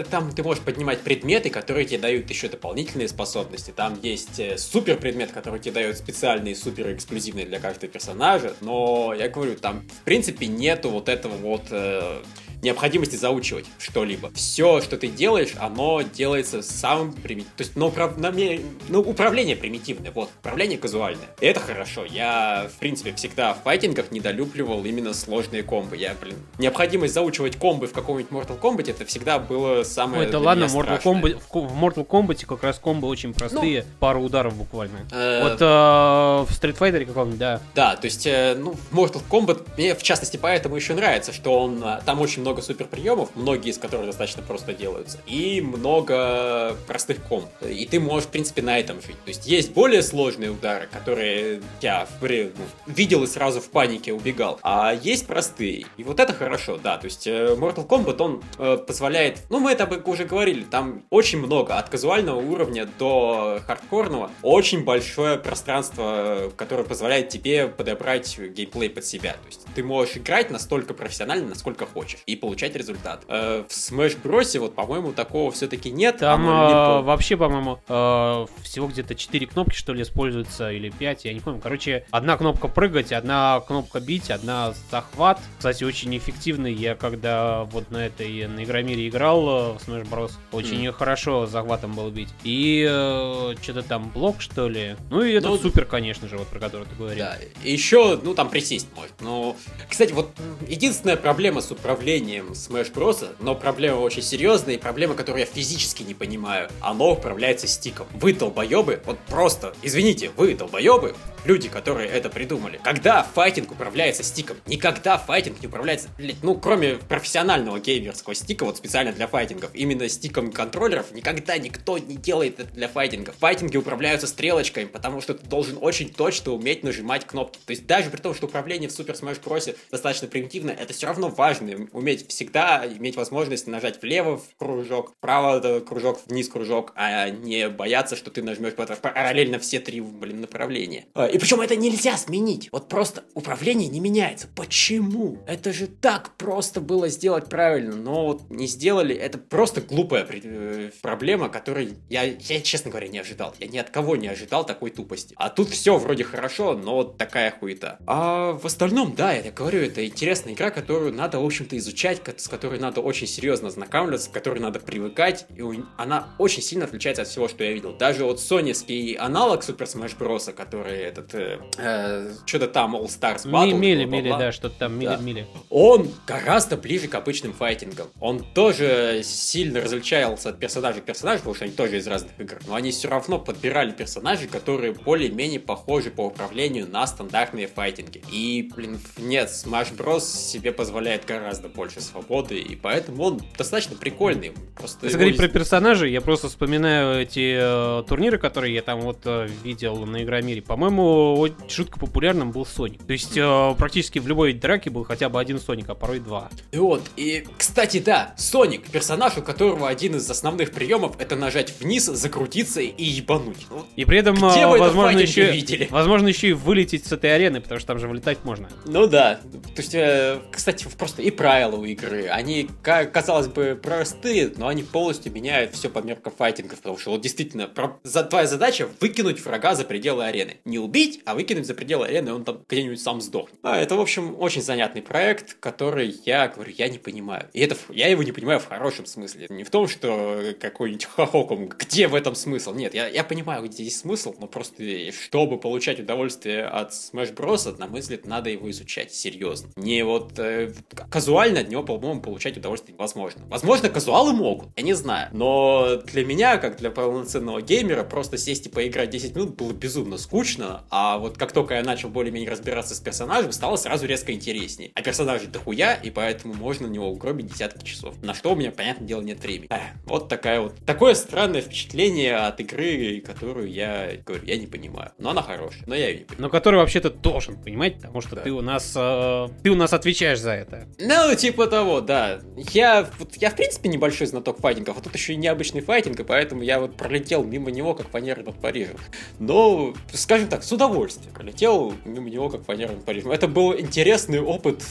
там ты можешь поднимать предметы, которые тебе дают еще дополнительные способности. Там есть э, супер предмет, который тебе дает специальные супер эксклюзивные для каждого персонажа, но я говорю, там в принципе нету вот этого вот э, необходимости заучивать что-либо. Все, что ты делаешь, оно делается самым примитивным. То есть, ну, управ... ну, управление примитивное, вот, управление казуальное. И это хорошо. Я, в принципе, всегда в файтингах недолюбливал именно сложные комбы. Я, блин, необходимость заучивать комбы в каком-нибудь Mortal Kombat, это всегда было самое Ой, да ладно, Mortal Kombat, в Mortal Kombat как раз комбы очень простые, ну, пару ударов буквально. Э... Вот э, в Street Fighter каком-нибудь, да. Да, то есть, э, ну, Mortal Kombat мне, в частности, поэтому еще нравится, что он, э, там очень много супер приемов, многие из которых достаточно просто делаются, и много простых комп. И ты можешь, в принципе, на этом жить. То есть есть более сложные удары, которые я ну, видел и сразу в панике убегал, а есть простые. И вот это хорошо, да. То есть э, Mortal Kombat, он э, позволяет, ну мы это уже говорили, там очень много, от казуального уровня до хардкорного, очень большое пространство, которое позволяет тебе подобрать геймплей под себя. То есть ты можешь играть настолько профессионально, насколько хочешь. И и получать результат. Э, в Smash Bros. вот, по-моему, такого все-таки нет. Там э, вообще, по-моему, э, всего где-то 4 кнопки, что ли, используются, или 5, я не помню. Короче, одна кнопка прыгать, одна кнопка бить, одна захват. Кстати, очень эффективный. Я когда вот на этой на Игромире играл в Smash Bros. Очень mm. хорошо захватом был бить. И э, что-то там блок, что ли. Ну и это ну, супер, конечно же, вот про который ты говорил. Да, еще, ну там присесть может. Ну, кстати, вот единственная проблема с управлением Smash Bros. Но проблема очень серьезная и проблема, которую я физически не понимаю. Оно управляется стиком. Вы долбоебы, вот просто, извините, вы долбоебы, люди, которые это придумали. Когда файтинг управляется стиком? Никогда файтинг не управляется, блядь, ну, кроме профессионального геймерского стика, вот специально для файтингов, именно стиком контроллеров, никогда никто не делает это для файтингов. Файтинги управляются стрелочками, потому что ты должен очень точно уметь нажимать кнопки. То есть даже при том, что управление в Super Smash Bros. достаточно примитивно, это все равно важно. Уметь всегда иметь возможность нажать влево в кружок, вправо кружок, вниз кружок, а не бояться, что ты нажмешь параллельно все три, блин, направления. А, и причем это нельзя сменить. Вот просто управление не меняется. Почему? Это же так просто было сделать правильно, но вот не сделали. Это просто глупая э, проблема, которой я, я, честно говоря, не ожидал. Я ни от кого не ожидал такой тупости. А тут все вроде хорошо, но вот такая хуета. А в остальном, да, я говорю, это интересная игра, которую надо, в общем-то, изучать, с которой надо очень серьезно знакомиться, к которой надо привыкать. И она очень сильно отличается от всего, что я видел. Даже вот соневский аналог Super Smash Bros., который этот этот, э, э, что-то там All Stars Battle. Мили, Мили, да, что-то там, Мили, да. Мили. Он гораздо ближе к обычным файтингам. Он тоже сильно различался от персонажей к персонажу, потому что они тоже из разных игр, но они все равно подбирали персонажей, которые более-менее похожи по управлению на стандартные файтинги. И, блин, нет, Smash Bros. себе позволяет гораздо больше свободы, и поэтому он достаточно прикольный. Просто Если говорить про персонажей, я просто вспоминаю эти э, турниры, которые я там вот э, видел на Игромире. По-моему, жутко популярным был Соник. То есть э, практически в любой драке был хотя бы один Соник, а порой два. И вот, и, кстати, да, Соник, персонаж, у которого один из основных приемов это нажать вниз, закрутиться и ебануть. Ну, и при этом, Где э, возможно, еще, видели? возможно, еще и вылететь с этой арены, потому что там же вылетать можно. Ну да. То есть, э, кстати, просто и правила игры, они, казалось бы, простые, но они полностью меняют все по меркам файтингов, потому что вот действительно, твоя задача выкинуть врага за пределы арены. Не убить, а выкинуть за пределы арены, он там где-нибудь сам сдохнет. А, это, в общем, очень занятный проект, который я говорю, я не понимаю. И это я его не понимаю в хорошем смысле. Не в том, что какой-нибудь хохоком, где в этом смысл? Нет, я, я понимаю, где здесь смысл, но просто чтобы получать удовольствие от Smash Bros, на мой взгляд, надо его изучать серьезно. Не вот э, казуально него, по-моему, получать удовольствие невозможно. Возможно, казуалы могут, я не знаю. Но для меня, как для полноценного геймера, просто сесть и поиграть 10 минут было безумно скучно, а вот как только я начал более-менее разбираться с персонажем, стало сразу резко интереснее. А персонажей дохуя, и поэтому можно на него угробить десятки часов. На что у меня, понятное дело, нет времени. Эх, вот такая вот. Такое странное впечатление от игры, которую я говорю, я не понимаю. Но она хорошая, но я ее не понимаю. Но которую вообще-то должен понимать, потому что да. ты у нас э, ты у нас отвечаешь за это. Ну, типа того, да. Я, вот, я в принципе небольшой знаток файтингов, а тут еще и необычный файтинг, и поэтому я вот пролетел мимо него, как фанера над Парижем. Но, скажем так, с удовольствием пролетел мимо него, как фанера над Парижем. Это был интересный опыт.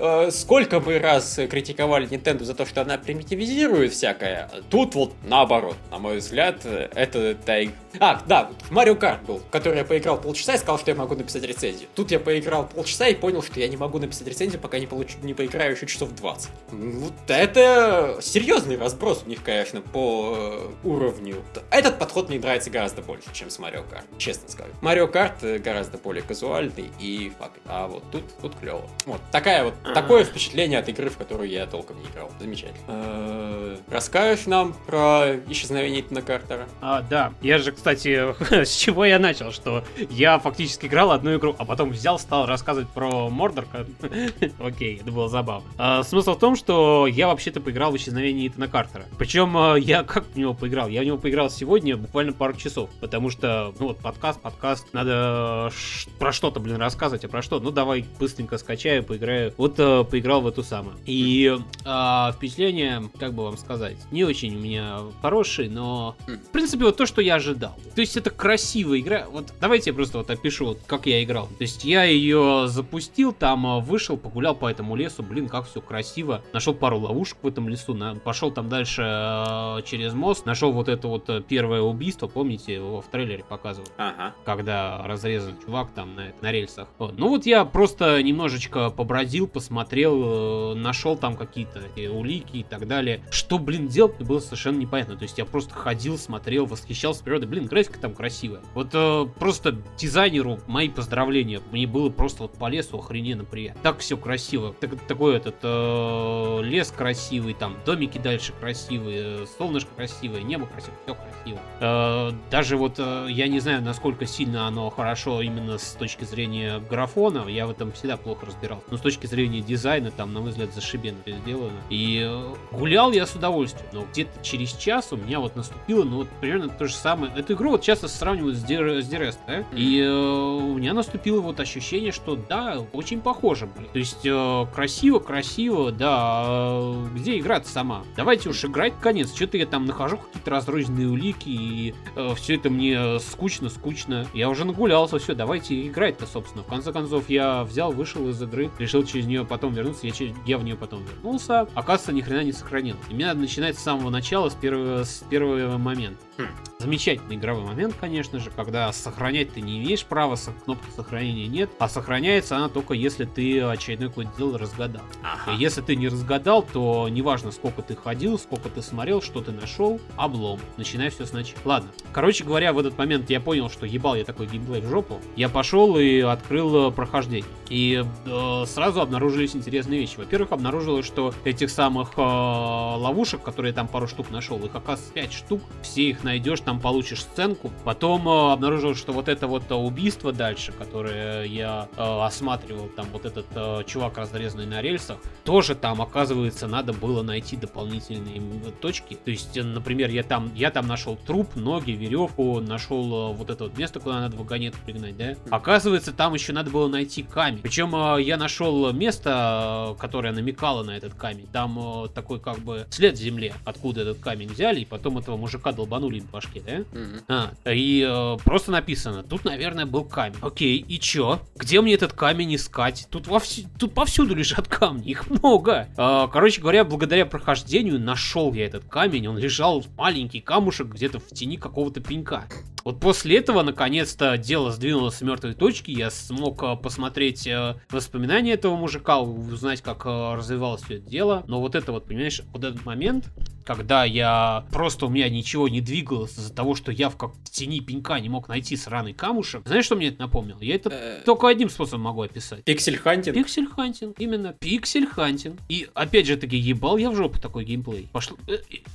Э, Э, сколько мы раз критиковали Nintendo за то, что она примитивизирует всякое, тут вот наоборот, на мой взгляд, это тай... А, да, Марио Карт был, который я поиграл полчаса и сказал, что я могу написать рецензию. Тут я поиграл полчаса и понял, что я не могу написать рецензию, пока не, получу, не поиграю еще часов 20. Вот это серьезный разброс у них, конечно, по э, уровню. Этот подход мне нравится гораздо больше, чем с Марио Карт, честно скажу. Марио Карт гораздо более казуальный и факт. А вот тут, тут клево. Вот, такая вот Такое впечатление от игры, в которую я толком не играл. Замечательно. Э, расскажешь нам про исчезновение Итана Картера? А, да. Я же, кстати, <laughs> с чего я начал, что я фактически играл одну игру, а потом взял, стал рассказывать про Мордор. <laughs> Окей, это было забавно. А, смысл в том, что я вообще-то поиграл в исчезновение Итана Картера. Причем а, я <laughs> как в него поиграл? Я в него поиграл сегодня буквально пару часов, потому что, ну вот, подкаст, подкаст, надо про что-то, блин, рассказывать, а про что? Ну давай быстренько скачаю, поиграю. Вот э, поиграл в эту самую. И э, впечатление, как бы вам сказать, не очень у меня хорошие, но Хм. в принципе вот то, что я ожидал. То есть это красивая игра. Вот давайте я просто вот опишу, вот, как я играл. То есть я ее запустил, там э, вышел, погулял по этому лесу, блин, как все красиво. Нашел пару ловушек в этом лесу, на, пошел там дальше э, через мост, нашел вот это вот э, первое убийство, помните, его в трейлере показывал Ага. когда разрезан чувак там на, на рельсах. Вот. Ну вот я просто немножечко побродил, посмотрел, э, нашел там какие-то э, улики и так далее. Что, блин, делать, было совершенно непонятно. То есть я просто ходил, смотрел, восхищался природой. Блин, графика там красивая. Вот э, просто дизайнеру мои поздравления. Мне было просто вот по лесу охрененно приятно. Так все красиво. Так- такой этот э, лес красивый, там домики дальше красивые, солнышко красивое, небо красивое, все красиво. Э, даже вот э, я не знаю, насколько сильно оно хорошо именно с точки зрения графона, я в этом всегда плохо разбирался. Но с точки зрения дизайна, там, на мой взгляд, зашибенно сделано. И э, гулял я с удовольствием, но где-то через час у меня вот наступило, ну вот примерно то же самое. Эту игру вот часто сравнивают с, Дер- с да? И э, у меня наступило вот ощущение, что да, очень похоже, блин. То есть э, красиво, красиво, да. э, где игра сама? Давайте уж играть конец. Что-то я там нахожу какие-то разрозненные улики, и все это мне скучно, скучно. Я уже нагулялся, все, давайте играть-то, собственно. В конце концов, я взял, вышел из игры, решил через нее потом вернуться, я, че- я в нее потом вернулся. Оказывается, ни хрена не сохранил. И мне надо начинать с самого начала, с первого, с первого момента. Хм. Замечательный игровой момент, конечно же, когда сохранять ты не имеешь права, кнопки сохранения нет, а сохраняется она только если ты очередной какое-то дело разгадал. Ага. Если ты не разгадал, то неважно, сколько ты ходил, сколько ты смотрел, что ты нашел, облом. Начинай все сначала. Ладно. Короче говоря, в этот момент я понял, что ебал я такой геймплей в жопу. Я пошел и открыл э, прохождение. И э, сразу обнаружились интересные вещи. Во-первых, обнаружилось, что этих самых э, ловушек, которые я там пару штук нашел, их оказывается 5 штук. Все их найдешь, там получишь сценку. Потом э, обнаружилось, что вот это вот э, убийство дальше, которое я э, осматривал, там вот этот э, чувак разрезанный на рельсах, тоже там, оказывается, надо было найти дополнительные точки. То есть, э, например, я там, я там нашел труп, ноги, веревку, нашел э, вот это вот место, куда надо вагонетку пригнать, да? Оказывается, там еще надо было найти камень. Причем э, я нашел место, э, которое намекало на этот камень. Там э, такой как бы след в земле, откуда этот камень взяли, и потом этого мужика долбанули по башке, да? Мгм. А, и э, просто написано, тут, наверное, был камень. Окей, и чё? Где мне этот камень искать? Тут, во вс- тут повсюду лежат камни, их много. А, короче говоря, благодаря прохождению нашел я этот камень, он лежал маленький камушек где-то в тени какого-то пенька. Вот после этого, наконец-то, дело сдвинулось с мертвой точки, я смог э, посмотреть э, воспоминания этого мужика, узнать, как э, развивалось все это дело. Но вот это вот, понимаешь, вот этот момент, когда я просто у меня ничего не двигалось из-за того, что я в, как в тени пенька не мог найти сраный камушек. Знаешь, что мне это напомнило? Я это только одним способом могу описать. Pixel hunting. Pixel hunting, именно pixel hunting. И опять же таки, ебал я в жопу такой геймплей. Пошло...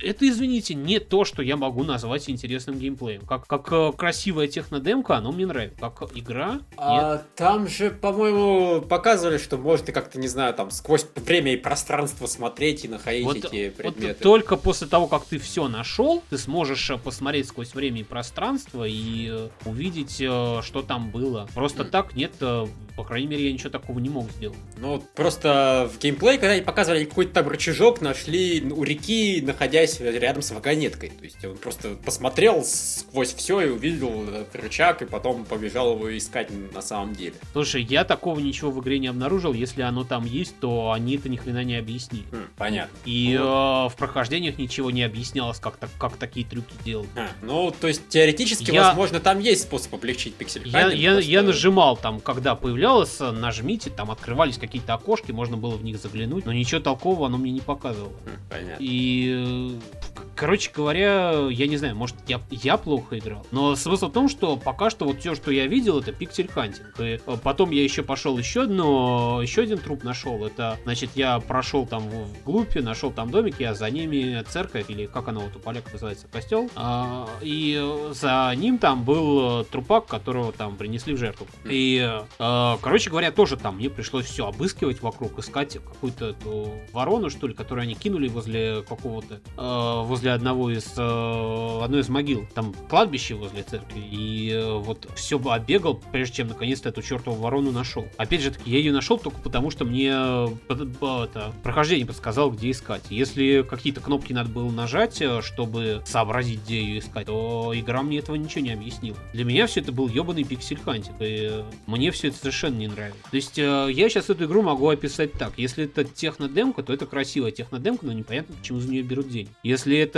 Это, извините, не то, что я могу назвать интересным геймплеем. Как, как э, красивая технодемка, оно мне нравится. Как игра, нет. А, там же, по-моему, показывали, что можно как-то, не знаю, там сквозь время и пространство смотреть и находить Вот, эти вот предметы. только после того, как ты все нашел, ты сможешь э, посмотреть сквозь время и пространство и э, увидеть, э, что там было. Просто Мгм. так нет, э, по крайней мере, я ничего такого не мог сделать. Ну, вот просто в геймплей, когда они показывали какой-то там рычажок, нашли у реки, находясь рядом с вагонеткой. То есть он просто посмотрел сквозь все и увидел этот рычаг, и потом побежал его искать на самом деле. Слушай, я такого ничего в игре не обнаружил. Если оно там есть, то они это ни хрена не объяснили. Хм, понятно. И э, в прохождениях ничего не объяснялось, как, так, как такие трюки делать. А, ну, то есть теоретически, Я- возможно, там есть способ облегчить пиксель Я, я, просто- я нажимал там, когда появлялось, э, нажмите, там открывались какие-то окошки, можно было в них заглянуть, но ничего толкового оно мне не показывало. Хм, Понятно. И, э, короче говоря, я не знаю, может, я, я плохо играл. Но смысл в том, что пока что вот все, что я видел, это пиксель хантинг. И э, потом я еще пошел еще одно, еще один труп нашел. Это, значит, я прошел там в- вглубь, нашел там домики, а за ними церковь, или как она вот у поляков называется, костел. А, и за ним там был трупак, которого там принесли в жертву. И, э, короче говоря, тоже там мне пришлось все обыскивать вокруг, искать какую-то эту ворону, что ли, которую они кинули возле какого-то, э, возле возле одного из, э, одной из могил. Там кладбище возле церкви. И э, вот все оббегал, прежде чем наконец-то эту чертову ворону нашел. Опять же, я ее нашел только потому, что мне э, это, прохождение подсказал, где искать. Если какие-то кнопки надо было нажать, э, чтобы сообразить, где ее искать, то игра мне этого ничего не объяснила. Для меня все это был ебаный pixel hunting, и э, мне все это совершенно не нравится. То есть я сейчас эту игру могу описать так. Если это технодемка, то это красивая технодемка, но непонятно, почему за нее берут деньги. Если это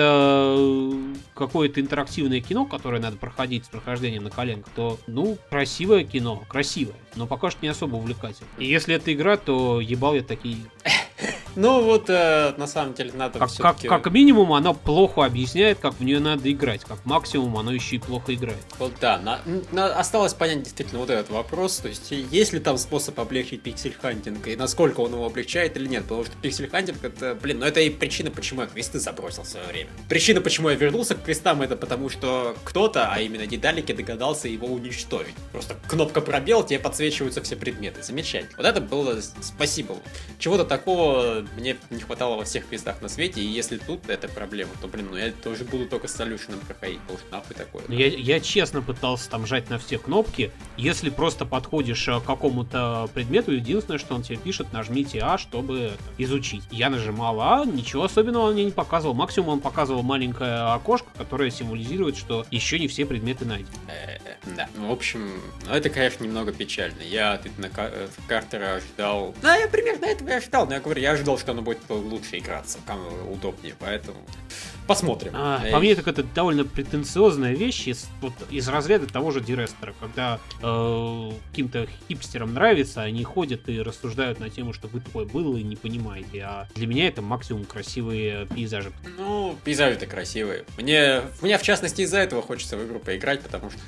какое-то интерактивное кино, которое надо проходить с прохождением на коленках, то, ну, красивое кино, красивое, но пока что не особо увлекательное. И если это игра, то ебал я такие <laughs> ну вот, э, на самом деле, надо как, как, как минимум, она плохо объясняет, как в нее надо играть. Как максимум, оно еще и плохо играет. Вот да, на, на, осталось понять действительно вот этот вопрос. То есть, есть ли там способ облегчить pixel hunting, и насколько он его облегчает или нет. Потому что pixel hunting, это, блин, ну это и причина, почему я квесты забросил в свое время. Причина, почему я вернулся к квестам, это потому что кто-то, а именно Дедалики, догадался его уничтожить. Просто кнопка пробел, тебе подсвечиваются все предметы. Замечательно. Вот это было спасибо. Чего-то такого мне не хватало во всех квестах на свете, и если тут это проблема, то, блин, ну я тоже буду только с солюшеном проходить, потому что нахуй такое. Ну, я, я честно пытался там жать на все кнопки, если просто подходишь э, к какому-то предмету, единственное, что он тебе пишет, нажмите А, чтобы изучить. Я нажимал А, ничего особенного он мне не показывал, максимум он показывал маленькое окошко, которое символизирует, что еще не все предметы найдены. Э, да, ну, в общем, ну, это, конечно, немного печально. Я от Картера ожидал... Да, я примерно этого и ожидал, но я говорю, я ожидал, что оно будет лучше играться, удобнее, поэтому посмотрим. А, по мне, так это довольно претенциозная вещь из, вот, из разряда того же Дирестера, когда э, каким-то хипстерам нравится, они ходят и рассуждают на тему, что вы такое было и не понимаете, а для меня это максимум красивые пейзажи. Ну, пейзажи-то красивые. Мне, мне в частности из-за этого хочется в игру поиграть, потому что...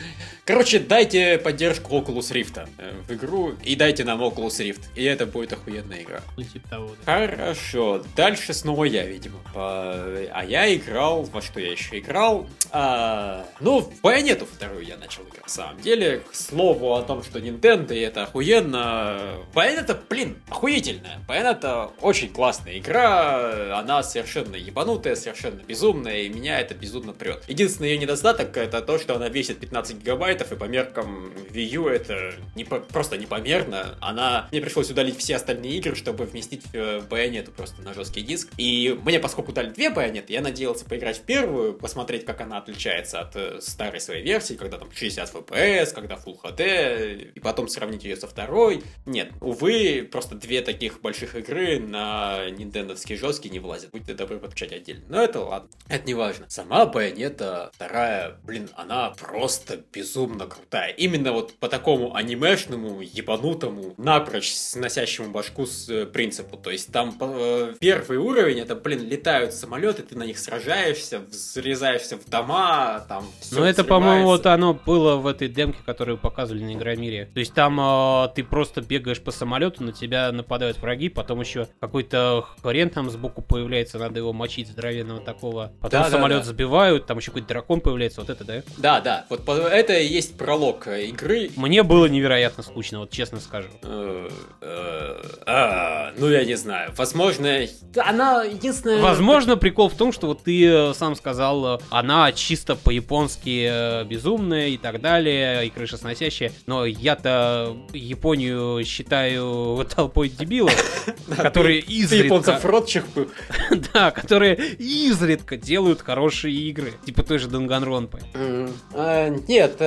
Короче, дайте поддержку Oculus Rift э, в игру и дайте нам Oculus Rift, и это будет охуенная игра. Ну, типа того, да. Хорошо, дальше снова я, видимо. По... А я играю играл, во что я еще играл. А, ну, в Байонету вторую я начал играть. На самом деле, к слову о том, что Nintendo, и это охуенно. Байонета, блин, охуительная. Байонета очень классная игра. Она совершенно ебанутая, совершенно безумная, и меня это безумно прет. Единственный ее недостаток это то, что она весит 15 гигабайтов, и по меркам Wii U это не просто непомерно. Она... Мне пришлось удалить все остальные игры, чтобы вместить э, Байонету просто на жесткий диск. И мне, поскольку дали две Байонеты, я надеялся попытался поиграть в первую, посмотреть, как она отличается от э, старой своей версии, когда там 60 FPS, когда Full HD, и потом сравнить ее со второй. Нет, увы, просто две таких больших игры на нинтендовский жесткий не влазят. Будьте добры подключать отдельно. Но это ладно, это не важно. Сама Байонета вторая, блин, она просто безумно крутая. Именно вот по такому анимешному, ебанутому, напрочь сносящему башку с э, принципу. То есть там э, первый уровень, это, блин, летают самолеты, ты на них сражаешься, сражаешься, взрезаешься в дома, там Ну это, по-моему, вот оно было в этой демке, которую показывали на Игромире. То есть там э, ты просто бегаешь по самолету, на тебя нападают враги, потом еще какой-то хрен там сбоку появляется, надо его мочить здоровенного такого. Потом да, самолет да, да. забивают, там еще какой-то дракон появляется, вот это, да? Да, да, вот это и есть пролог э, игры. Мне было невероятно скучно, вот честно скажу. Э, а, ну я не знаю, возможно, она единственная... Возможно, прикол в том, что вот ты э, сам сказал, э, она чисто по-японски э, безумная и так далее, и крышесносящая, но я-то Японию считаю <laughs> толпой дебилов, <laughs> которые изредка... японцев ротчих был. <laughs> Да, которые изредка делают хорошие игры, типа той же Данганронпы. Нет,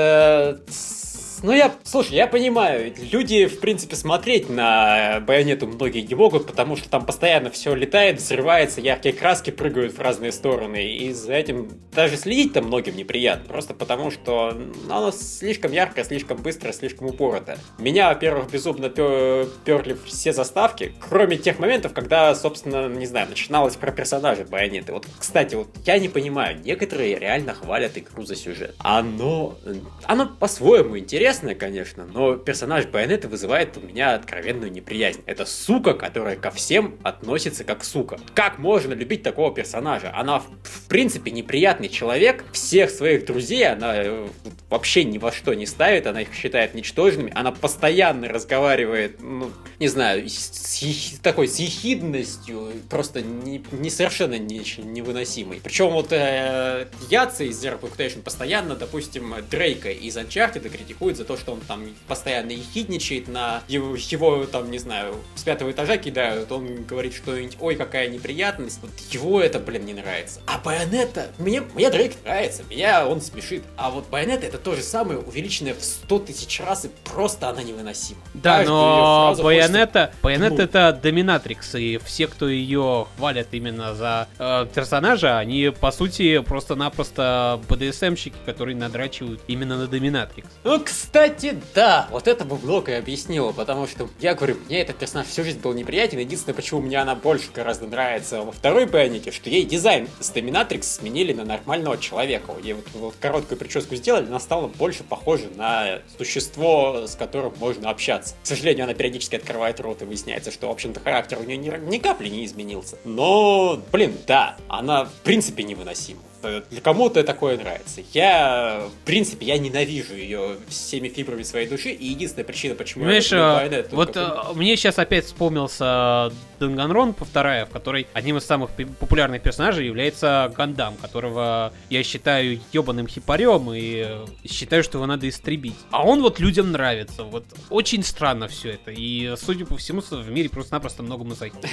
ну, я, слушай, я понимаю, люди, в принципе, смотреть на байонету многие не могут, потому что там постоянно все летает, взрывается, яркие краски прыгают в разные стороны, и за этим даже следить там многим неприятно, просто потому что ну, оно слишком яркое, слишком быстро, слишком упорото. Меня, во-первых, безумно перли все заставки, кроме тех моментов, когда, собственно, не знаю, начиналось про персонажа байонеты. Вот, кстати, вот я не понимаю, некоторые реально хвалят игру за сюжет. Оно, оно по-своему интересно, интересная, конечно, но персонаж Байонета вызывает у меня откровенную неприязнь. Это сука, которая ко всем относится как сука. Как можно любить такого персонажа? Она, в принципе, неприятный человек. Всех своих друзей она э, вообще ни во что не ставит, она их считает ничтожными. Она постоянно разговаривает, ну, не знаю, с, такой с ехидностью, просто не, не совершенно не, невыносимой. Причем вот э, Яца из Zero Punctuation постоянно, допустим, Дрейка из Uncharted критикует за то, что он там постоянно ехидничает на его, его там, не знаю, с пятого этажа кидают, он говорит что-нибудь, ой, какая неприятность, вот его это, блин, не нравится. А Байонета, мне, мне Дрейк нравится, меня он смешит, а вот Байонета это то же самое, увеличенное в 100 тысяч раз, и просто она невыносима. Да, Каждую но Байонета, хочется... Байонета это доминатрикс, и все, кто ее хвалят именно за э, персонажа, они, по сути, просто-напросто БДСМщики, которые надрачивают именно на доминатрикс. Ну, кстати, да, вот это бы Блок и объяснило, потому что, я говорю, мне этот персонаж всю жизнь был неприятен, единственное, почему мне она больше гораздо нравится во второй Байонете, что ей дизайн с доминатрикс сменили на нормального человека. Ей вот, вот короткую прическу сделали, она стала больше похожа на существо, с которым можно общаться. К сожалению, она периодически открывает рот и выясняется, что, в общем-то, характер у нее ни, ни капли не изменился. Но, блин, да, она в принципе невыносима. Для кому-то такое нравится. Я, в принципе, я ненавижу ее всеми фибрами своей души, и единственная причина, почему Понимаешь, я люблю вот как... мне сейчас опять вспомнился Данганронпа вторая, в которой одним из самых популярных персонажей является Гандам, которого я считаю ебаным хипарем и считаю, что его надо истребить. А он вот людям нравится. Вот очень странно все это. И, судя по всему, в мире просто-напросто много мазохи. <laughs>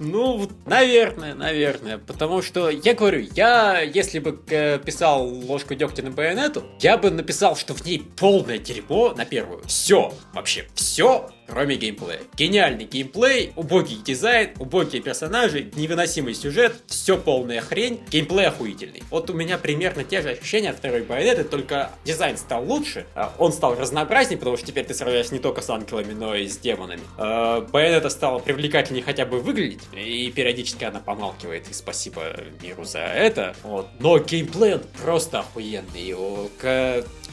Ну, наверное, наверное. Потому что, я говорю, я если бы э, писал ложку дегтя на байонету, я бы написал, что в ней полное дерьмо на первую. Все, вообще, все кроме геймплея. Гениальный геймплей, убогий дизайн, убогие персонажи, невыносимый сюжет, все полная хрень, геймплей охуительный. Вот у меня примерно те же ощущения от второй Байонеты, только дизайн стал лучше, а он стал разнообразнее, потому что теперь ты сражаешься не только с ангелами, но и с демонами. А, Байонета стала привлекательнее хотя бы выглядеть, и периодически она помалкивает, и спасибо миру за это. Вот. Но геймплей он просто охуенный.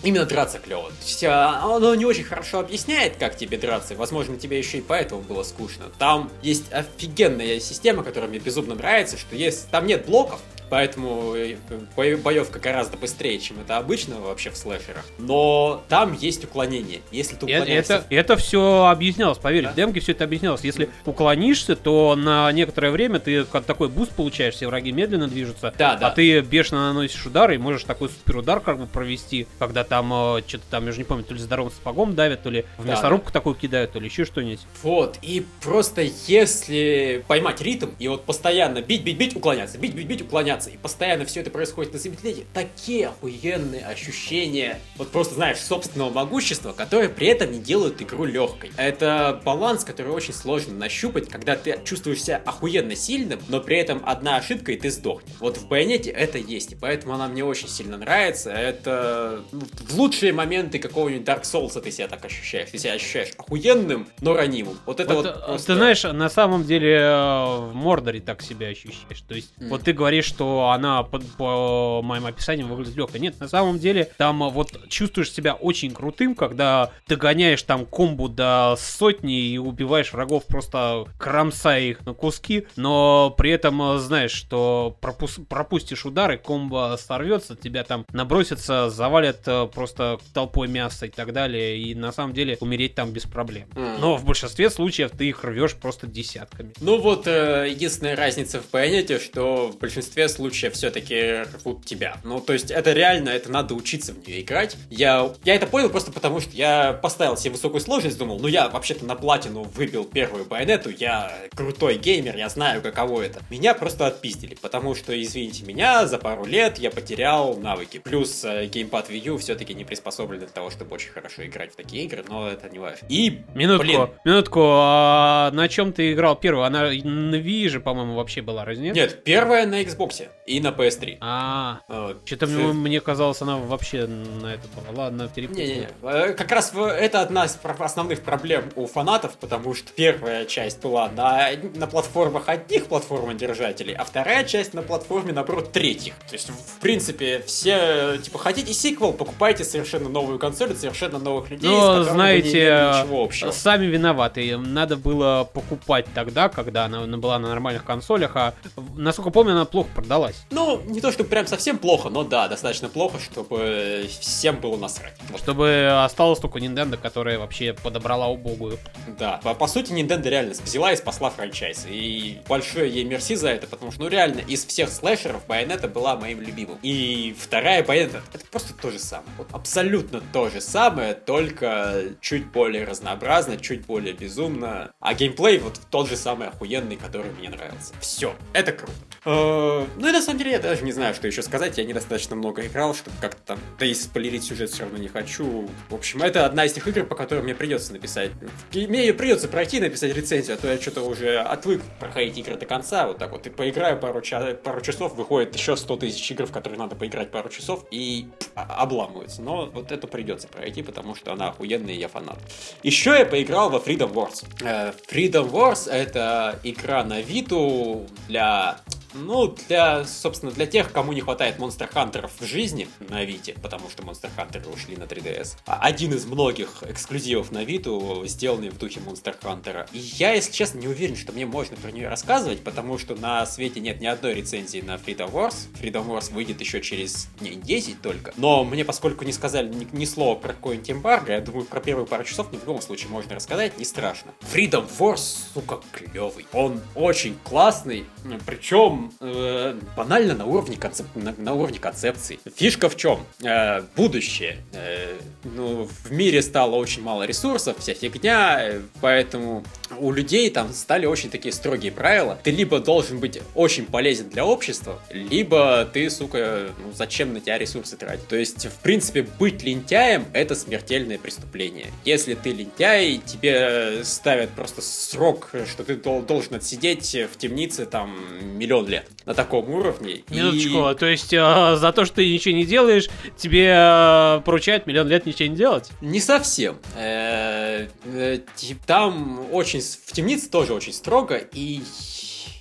Именно драться клево. Все, оно не очень хорошо объясняет, как тебе драться. Возможно, тебе еще и поэтому было скучно. Там есть офигенная система, которая мне безумно нравится, что есть, там нет блоков, поэтому э, боевка гораздо быстрее, чем это обычно вообще в слэшерах. Но там есть уклонение. Если ты уклоняешься... Это, это все объяснялось, поверь, да? в демке все это объяснялось. Если уклонишься, то на некоторое время ты как такой буст получаешь, все враги медленно движутся, да, да. а ты бешено наносишь удары и можешь такой суперудар как бы провести, когда там э, что-то там, я же не помню, то ли здоровым сапогом давят, то ли в мясорубку да. такую кидают, то ли еще что-нибудь. Вот, и просто если поймать ритм и вот постоянно бить, бить, бить, уклоняться, бить, бить, бить, уклоняться, меняться. И постоянно все это происходит на замедлении. Такие охуенные ощущения, вот просто, знаешь, собственного могущества, которые при этом не делают игру легкой. Это баланс, который очень сложно нащупать, когда ты чувствуешь себя охуенно сильным, но при этом одна ошибка и ты сдохнешь. Вот в Байонете это есть, и поэтому она мне очень сильно нравится. Это ну, в лучшие моменты какого-нибудь Dark Souls ты себя так ощущаешь. Ты себя ощущаешь охуенным, но ранимым. Вот это вот, вот э, просто... Ты знаешь, на самом деле э, в Мордоре так себя ощущаешь. То есть, mm. вот ты говоришь, что она по, по моим описаниям выглядит легко. Нет, на самом деле там а, вот чувствуешь себя очень крутым, когда догоняешь там комбу до сотни и убиваешь врагов просто кромсая их на куски, но при этом а, знаешь, что пропус пропустишь удары, комбо сорвется, тебя там набросятся, завалят а, просто толпой мяса и так далее, и на самом деле умереть там без проблем. Mm. Но в большинстве случаев ты их рвешь просто десятками. Ну вот, э, единственная разница в понятии, что в большинстве случаев случае все-таки рвут тебя. Ну, то есть это реально, это надо учиться в нее играть. Я, я это понял просто потому, что я поставил себе высокую сложность, думал, ну я вообще-то на платину выбил первую байонету, я крутой геймер, я знаю, каково это. Меня просто отпиздили, потому что, извините меня, за пару лет я потерял навыки. Плюс э, геймпад Wii U все-таки не приспособлен для того, чтобы очень хорошо играть в такие игры, но это не важно. И, минутку, блин. минутку, а на чем ты играл первую? Она на Wii же, по-моему, вообще была, разве нет? Нет, первая на Xbox увидимся! И на PS3. А, что-то мне, мне казалось, она вообще на это была. Ладно, перепутал. Не-не-не. Э, как раз это одна из основных проблем у фанатов, потому что первая часть была на, на платформах одних платформодержателей, а вторая часть на платформе, наоборот, третьих. То есть, в принципе, все, типа, хотите сиквел, покупайте совершенно новую консоль, совершенно новых людей, Но, знаете, сами виноваты. Надо было покупать тогда, когда она была на нормальных консолях, а, насколько помню, она плохо продалась. Ну, не то, чтобы прям совсем плохо, но да, достаточно плохо, чтобы всем было насрать. Вот. Чтобы осталось только Nintendo, которая вообще подобрала убогую. Да, по, по сути, Nintendo реально взяла и спасла франчайз. И большое ей мерси за это, потому что, ну реально, из всех слэшеров Bayonetta была моим любимым. И вторая Bayonetta, это просто то же самое. Вот абсолютно то же самое, только чуть более разнообразно, чуть более безумно. А геймплей вот тот же самый охуенный, который мне нравился. Все, это круто. Э, ну на самом деле я даже не знаю, что еще сказать. Я недостаточно много играл, чтобы как-то там... Да и спойлерить сюжет все равно не хочу. В общем, это одна из тех игр, по которым мне придется написать. Мне придется пройти написать рецензию, а то я что-то уже отвык проходить игры до конца. Вот так вот. И поиграю пару, ча- пару часов, выходит еще 100 тысяч игр, в которые надо поиграть пару часов, и обламывается. Но вот это придется пройти, потому что она охуенная, и я фанат. Еще я поиграл во Freedom Wars. Э, Freedom Wars это игра на Виту для ну, для, собственно, для тех, кому не хватает Monster Hunter в жизни на Вите, потому что Monster Hunter ушли на 3DS. А один из многих эксклюзивов на Виту, сделанный в духе Monster Hunter. И я, если честно, не уверен, что мне можно про нее рассказывать, потому что на свете нет ни одной рецензии на Freedom Wars. Freedom Wars выйдет еще через дней 10 только. Но мне, поскольку не сказали ни, ни слова про какой-нибудь эмбарго, я думаю, про первые пару часов ни в любом случае можно рассказать, не страшно. Freedom Wars, сука, клевый. Он очень классный, причем э, банально на уровне, концеп... на, на уровне концепции. Фишка в чем? Э, будущее. Э, ну, в мире стало очень мало ресурсов, вся фигня, э, поэтому у людей там стали очень такие строгие правила. Ты либо должен быть очень полезен для общества, либо ты, сука, ну зачем на тебя ресурсы тратить? То есть, в принципе, быть лентяем — это смертельное преступление. Если ты лентяй, тебе ставят просто срок, что ты должен отсидеть в темнице там миллион лет. На таком уровне. Минуточку, и... то есть э, за то, что ты ничего не делаешь, тебе э, поручают миллион лет ничего не делать? Не совсем. Э, э, там очень, в темнице тоже очень строго, и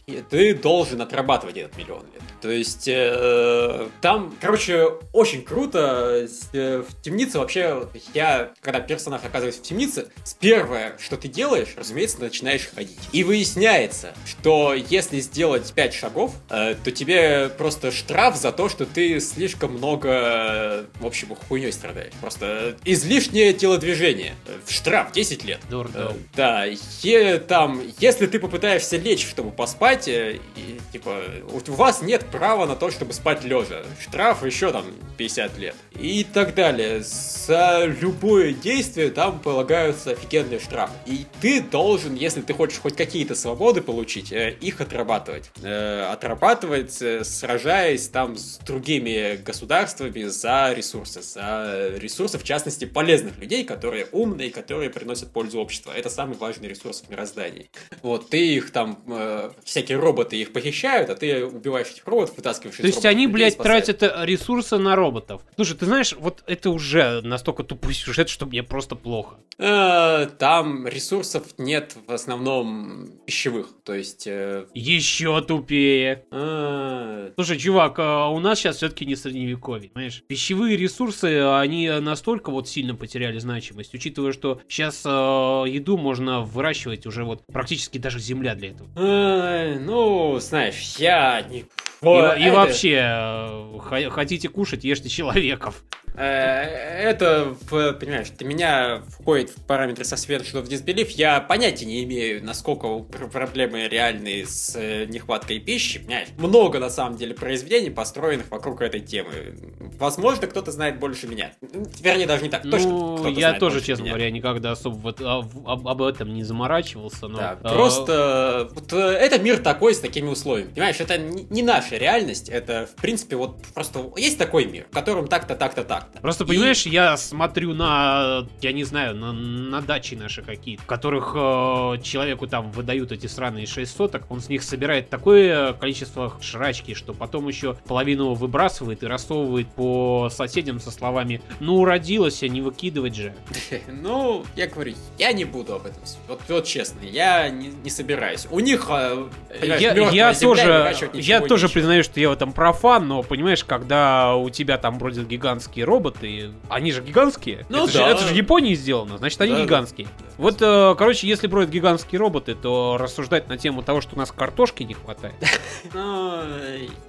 ты должен отрабатывать этот миллион лет. То есть э, там, короче, очень круто. Э, в темнице вообще, я, когда персонаж оказывается в темнице, с первое, что ты делаешь, разумеется, начинаешь ходить. И выясняется, что если сделать 5 шагов, э, то тебе просто штраф за то, что ты слишком много, в общем, хуйней страдаешь. Просто излишнее телодвижение. Штраф 10 лет. Дурдом. Э, да, е, там, если ты попытаешься лечь, чтобы поспать, э, и, типа, у вас нет право на то, чтобы спать лежа. Штраф еще там 50 лет. И так далее. За любое действие там полагаются офигенные штрафы. И ты должен, если ты хочешь хоть какие-то свободы получить, э, их отрабатывать. Э, отрабатывать, э, сражаясь там с другими государствами за ресурсы. За ресурсы, в частности, полезных людей, которые умные, которые приносят пользу обществу. Это самый важный ресурс в мироздании. Вот, ты их там, всякие роботы их похищают, а ты убиваешь этих роботов, вытаскиваешь То есть они, блядь, тратят э, ресурсы на роботов. Слушай, ты знаешь, вот это уже настолько тупой сюжет, что мне просто плохо. Э, там ресурсов нет в основном пищевых, то есть... Э, Еще тупее. А. Слушай, чувак, а у нас сейчас все-таки не средневековье, понимаешь? Пищевые ресурсы, они настолько вот сильно потеряли значимость, учитывая, что сейчас еду можно выращивать уже вот практически даже земля для этого. Ну, знаешь, я не и, и вообще, э, хотите кушать, ешьте человеков. Э, это, понимаешь, для меня входит в параметры со Suspension of Disbelief. Я понятия не имею, насколько проблемы реальные с э, нехваткой пищи. Понимаешь? Много, на самом деле, произведений, построенных вокруг этой темы. возможно, кто-то знает больше меня. Вернее, даже не так. Точно ну, я тоже, честно меня. говоря, никогда особо вот, об, об, об этом не заморачивался. Но, да, а... Просто вот, это мир такой с такими условиями. Понимаешь, это не, не наша реальность. Это, в принципе, вот просто есть такой мир, в котором так-то, так-то, так-то. Просто, И... понимаешь, я смотрю на, я не знаю, на, на дачи наши какие-то, в которых э, человеку там выдают эти сраные 6 соток, он с них собирает такое количество шрачки, что потом еще половину выбрасывает и рассовывает по соседям со словами «Ну, уродилась, а не выкидывать же». <laughs> Ну, я говорю, я не буду об этом. Вот, вот честно, я не, не собираюсь. У них, э, я, я тоже, я тоже признаю, что я в этом профан, но понимаешь, когда у тебя там бродят гигантские роботы, они же гигантские. Ну, это, да. же, это же в Японии сделано, значит, они да, гигантские. Да. Вот, э, короче, если бродят гигантские роботы, то рассуждать на тему того, что у нас картошки не хватает. <laughs> Ну,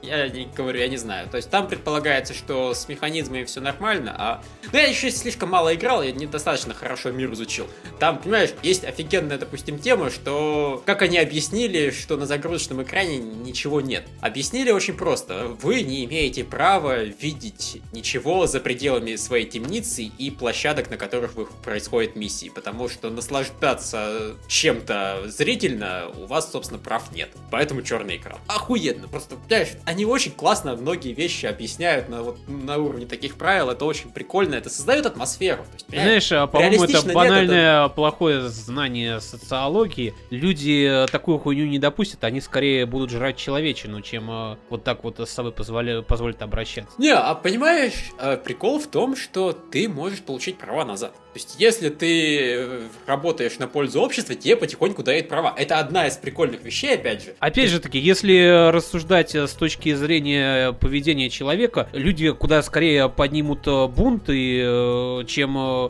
я не говорю, я не знаю. То есть там предполагается, что с механизмами все нормально, а... Ну, я еще слишком мало играл, я недостаточно хорошо мир изучил. Там, понимаешь, есть офигенная, допустим, тема, что... Как они объяснили, что на загрузочном экране ничего нет. Объяснили очень просто. Вы не имеете права видеть ничего за пределами своей темницы и площадок, на которых происходят миссии, потому что наслаждаться чем-то зрительно у вас, собственно, прав нет. Поэтому черный экран. Охуенно. Просто, понимаешь, они очень классно многие вещи объясняют на, вот, на уровне таких правил. Это очень прикольно. Это создает атмосферу. То есть, Знаешь, а, по-моему, это банальное нет, это... плохое знание социологии. Люди э, такую хуйню не допустят. Они скорее будут жрать человечину, чем вот так вот с собой позволя... позволят обращаться. Не, а понимаешь, э, прикол в том, что ты можешь получить права назад. То есть, если ты работаешь на пользу общества, тебе потихоньку дают права. Это одна из прикольных вещей, опять же. Опять же таки, если рассуждать с точки зрения поведения человека, люди куда скорее поднимут бунт, и, э, чем э,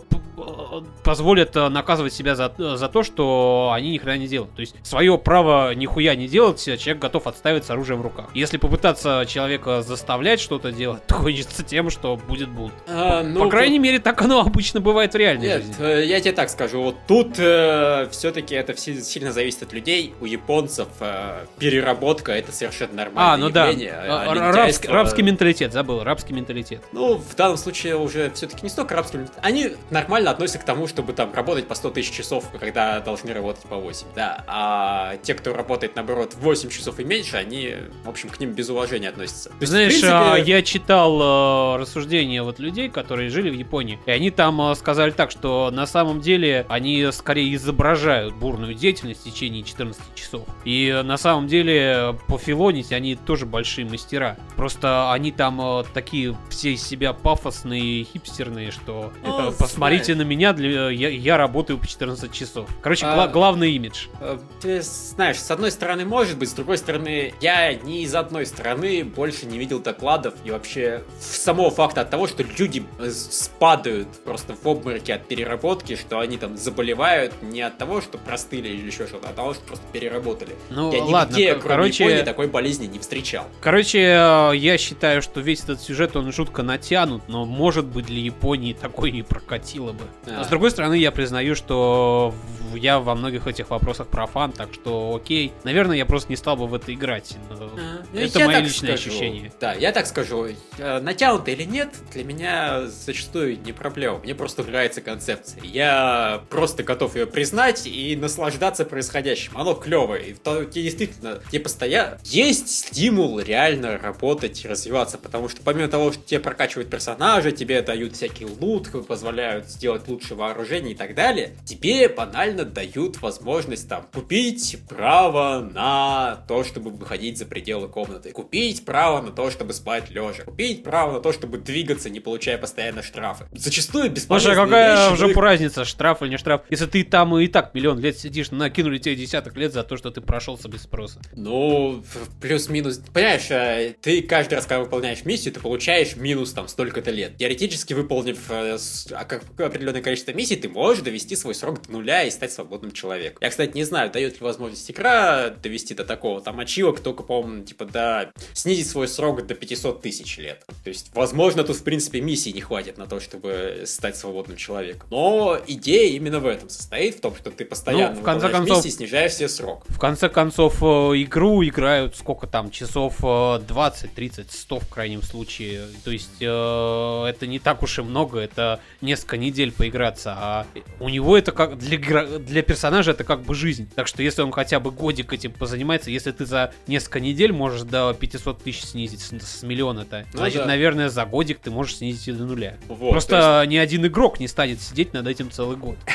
позволят наказывать себя за, за то, что они ни хрена не делают. То есть, свое право нихуя не делать, человек готов отставить с оружием в руках. Если попытаться человека заставлять что-то делать, <laughs> то кончится тем, что будет бунт. А, ну, По крайней мере, так оно обычно бывает в реальности реальной Нет, жизни. Э, я тебе так скажу, вот тут э, все-таки это все, сильно зависит от людей. У японцев э, переработка это совершенно нормальное а, ну явление. Да. А, рабский, рабский менталитет, забыл, рабский менталитет. Ну, в данном случае уже все-таки не столько рабский менталитет. Они нормально относятся к тому, чтобы там работать по 100 тысяч часов, когда должны работать по 8. Да, а те, кто работает, наоборот, 8 часов и меньше, они, в общем, к ним без уважения относятся. То есть, Знаешь, принципе... А, я читал э, рассуждения вот людей, которые жили в Японии, и они там э, сказали так, так, что на самом деле они скорее изображают бурную деятельность в течение 14 часов. И на самом деле по филонить они тоже большие мастера. Просто они там э, такие все из себя пафосные, хипстерные, что О, посмотрите знаешь. на меня, для, я, я работаю по 14 часов. Короче, а, гла- главный имидж. Э, ты знаешь, с одной стороны может быть, с другой стороны я ни из одной стороны больше не видел докладов и вообще самого факта от того, что люди э, спадают просто в обмороке от переработки, что они там заболевают не от того, что простыли или еще что-то, а от того, что просто переработали. Ну, я ладно, нигде, кроме короче, Японии, такой болезни не встречал. Короче, я считаю, что весь этот сюжет, он жутко натянут, но может быть для Японии такой и прокатило бы. А. С другой стороны, я признаю, что я во многих этих вопросах профан, так что окей. Наверное, я просто не стал бы в это играть. А, это мои личные скажу. ощущения. Да, я так скажу. Э, натянуто или нет, для меня зачастую не проблема. Мне просто нравится концепция. Я просто готов ее признать и наслаждаться происходящим. Оно клевое. И то, действительно, тебе постоянно есть стимул реально работать, развиваться, потому что помимо того, что тебе прокачивают персонажа, тебе дают всякий лут, позволяют сделать лучше вооружение и так далее, тебе банально дают возможность там купить право на то, чтобы выходить за пределы комнаты, купить право на то, чтобы спать лежа, купить право на то, чтобы двигаться, не получая постоянно штрафы. Зачастую бесполезные Слушай, какая вещи, уже разница, штраф или не штраф, если ты там и так миллион лет сидишь, накинули тебе десяток лет за то, что ты прошелся без спроса. Ну, плюс-минус. Понимаешь, э, ты каждый раз, когда выполняешь миссию, ты получаешь минус там столько-то лет. Теоретически, выполнив э, а определенное количество миссий, ты можешь довести свой срок до нуля и стать свободным человеком. Я, кстати, не знаю, дает ли возможность игра довести до такого. Там ачивок только, по-моему, типа, до... снизить свой срок до 500 тысяч лет. То есть, возможно, тут, в принципе, миссии не хватит на то, чтобы стать свободным человеком. Но идея именно в этом состоит, в том, что ты постоянно ну, в конце концов, миссии, снижаешь себе срок. В конце концов, э, игру играют сколько там, часов 20, 30, 100 в крайнем случае То есть э, это не так уж и много, это несколько недель поиграться. А у него это как для, для персонажа это как бы жизнь. Так что если он хотя бы годик этим позанимается, если ты за несколько недель можешь до 500 тысяч снизить с, с миллиона-то, ну, значит, да. наверное, за годик ты можешь снизить и до нуля. Вот, Просто есть... ни один игрок не станет сидеть над этим целый год. <laughs>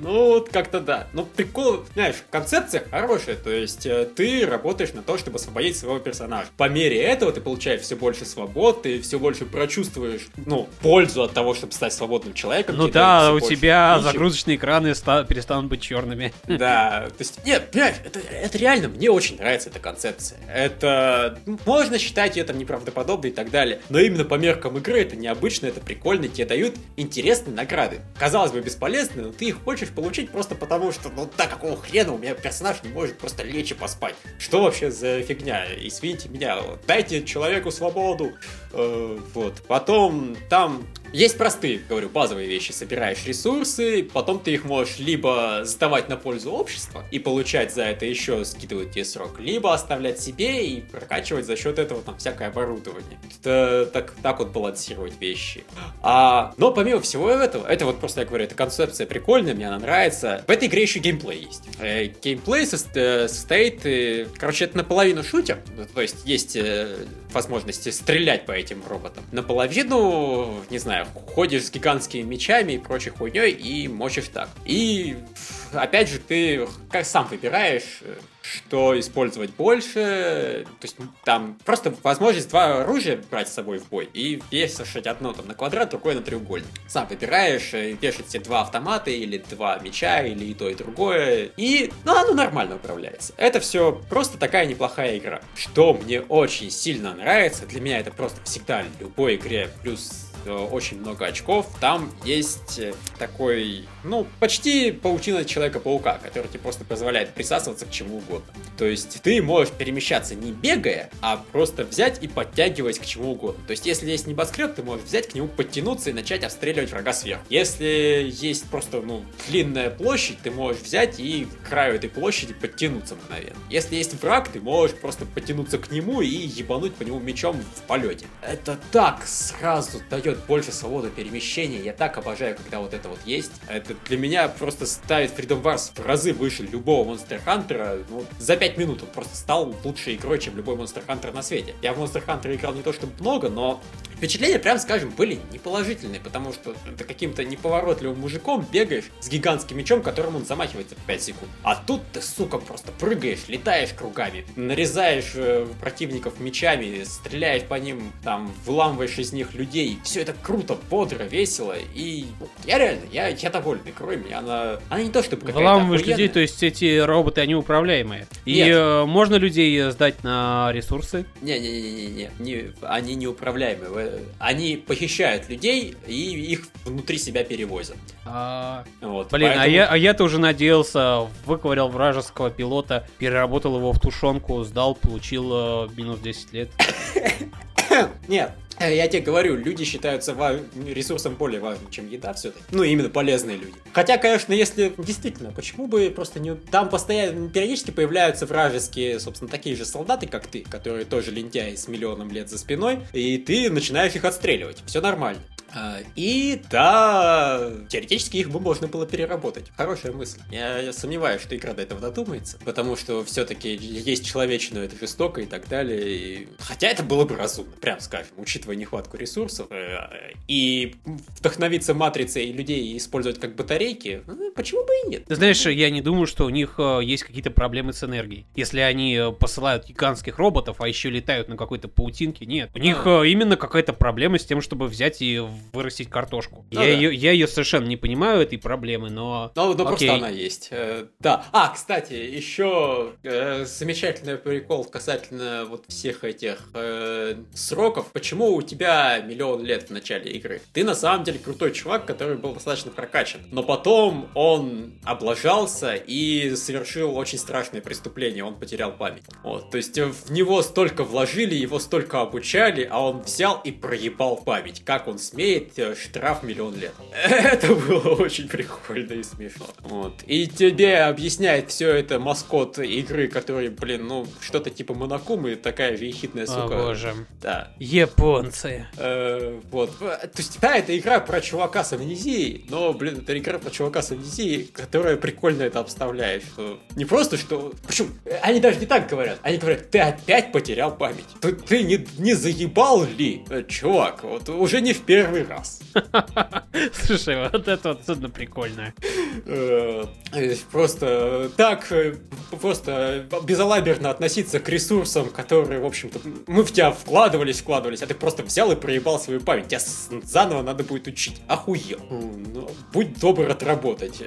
Ну, вот как-то да. Ну, прикол, знаешь, концепция хорошая. То есть э, ты работаешь на то, чтобы освободить своего персонажа. По мере этого ты получаешь все больше свобод, ты все больше прочувствуешь, ну, пользу от того, чтобы стать свободным человеком. Ну да, у тебя ничего. загрузочные экраны перестанут быть черными. <laughs> Да, то есть, нет, понимаешь, это, это реально, мне очень нравится эта концепция. Это, можно считать это неправдоподобно и так далее, но именно по меркам игры это необычно, это прикольно, тебе дают интересные награды. Казалось бы, бесполезные, но ты их хочешь получить просто потому, что, ну, так какого хрена у меня персонаж не может просто лечь и поспать. Что вообще за фигня? Извините меня, дайте человеку свободу. Э, вот. Потом там есть простые, говорю, базовые вещи. Собираешь ресурсы, потом ты их можешь либо сдавать на пользу общества и получать за это еще скидывать тебе срок, либо оставлять себе и прокачивать за счет этого там всякое оборудование. Это так, так вот балансировать вещи. А, но помимо всего этого, это вот просто, я говорю, эта концепция прикольная, мне она нравится. В этой игре еще геймплей есть. Э, геймплей э, состоит, э, короче, это наполовину шутер, то есть есть возможности стрелять по этим роботам. Наполовину, не знаю, ходишь с гигантскими мечами и прочей хуйней и мочишь так. И опять же, ты как сам выбираешь, что использовать больше. То есть там просто возможность два оружия брать с собой в бой и вешать одно там на квадрат, другое на треугольник. Сам выбираешь, э, вешать себе два автомата или два меча, или и то, и другое. И, ну, оно нормально управляется. Это все просто такая неплохая игра. Что мне очень сильно нравится, для меня это просто всегда в любой игре плюс очень много очков. Там есть э, такой, ну, почти паутина Человека-паука, который тебе просто позволяет присасываться к чему угодно. То есть ты можешь перемещаться не бегая, а просто взять и подтягивать к чему угодно. То есть если есть небоскреб, ты можешь взять к нему, подтянуться и начать обстреливать врага сверху. Если есть просто, ну, длинная площадь, ты можешь взять и к краю этой площади подтянуться мгновенно. Если есть враг, ты можешь просто подтянуться к нему и ебануть по нему мечом в полете. Это так сразу дает дает больше свободы перемещения. Я так обожаю, когда вот это вот есть. Это для меня просто ставит Freedom Wars в разы выше любого Monster Hunter. Ну, за 5 минут он просто стал лучшей игрой, чем любой Monster Hunter на свете. Я в Monster Hunter играл не то чтобы много, но впечатления, прям скажем, были неположительные, потому что ты каким-то неповоротливым мужиком бегаешь с гигантским мечом, которым он замахивается в 5 секунд. А тут ты, сука, просто прыгаешь, летаешь кругами, нарезаешь э, противников мечами, стреляешь по ним, там, выламываешь из них людей. Все это круто, бодро, весело, и я реально, я, я доволен игрой, мне она, она не то чтобы какая-то Выламываешь людей, то есть эти роботы, они управляемые. И Нет. Э, можно людей сдать на ресурсы? Не-не-не-не, не, они не управляемые они похищают людей и их внутри себя перевозят. А... Вот, Блин, а поэтому... а, я, а я-то уже надеялся, выковырял вражеского пилота, переработал его в тушенку, сдал, получил э, минус 10 лет. <coughs> Нет, Э, я тебе говорю, люди считаются ресурсом более важным, чем еда все-таки. Ну, именно полезные люди. Хотя, конечно, если действительно, почему бы просто не... Там постоянно, периодически появляются вражеские, собственно, такие же солдаты, как ты, которые тоже лентяи с миллионом лет за спиной, и ты начинаешь их отстреливать. Все нормально. А, и да, теоретически их бы можно было переработать. Хорошая мысль. Я, я сомневаюсь, что игра до этого додумается, потому что все-таки есть человечину, это жестоко и так далее. И... Хотя это было бы разумно, прям скажем, учитывая нехватку ресурсов. Э, и вдохновиться матрицей и людей использовать как батарейки, ну, почему бы и нет? Ты знаешь, я не думаю, что у них э, есть какие-то проблемы с энергией. Если они э, посылают гигантских роботов, а еще летают на какой-то паутинке, нет. У них а. именно какая-то проблема с тем, чтобы взять и вырастить картошку. Ну, я, да. ее, я ее совершенно не понимаю, этой проблемы, но... Ну, ну просто она есть. Э, да. А, кстати, еще э, замечательный прикол касательно вот всех этих э, сроков. Почему у тебя миллион лет в начале игры? Ты на самом деле крутой чувак, который был достаточно прокачан. Но потом он облажался и совершил очень страшное преступление. Он потерял память. Вот. То есть в него столько вложили, его столько обучали, а он взял и проебал память. Как он смеет э, штраф миллион лет. <laughs> Это было очень прикольно и смешно. Вот. И тебе объясняет все это маскот игры, который, блин, ну, что-то типа Монакумы, такая вехитная сука. О боже. Да. Японцы. Э, вот. То есть, да, это игра про чувака с амнезией, но, блин, это игра про чувака с амнезией, которая прикольно это обставляет. Что не просто, что... Причем, они даже не так говорят. Они говорят, ты опять потерял память. Ты, ты не, не заебал ли, э, чувак? Вот уже не в первый раз. <laughs> Слушай, вот это вот судно прикольное. Э, просто так, э, просто безалаберно относиться к ресурсам, которые, в общем-то, мы в тебя вкладывались, вкладывались, а ты просто взял и проебал свою память. Тебя заново надо будет учить. Охуел. Ну, будь добр отработать.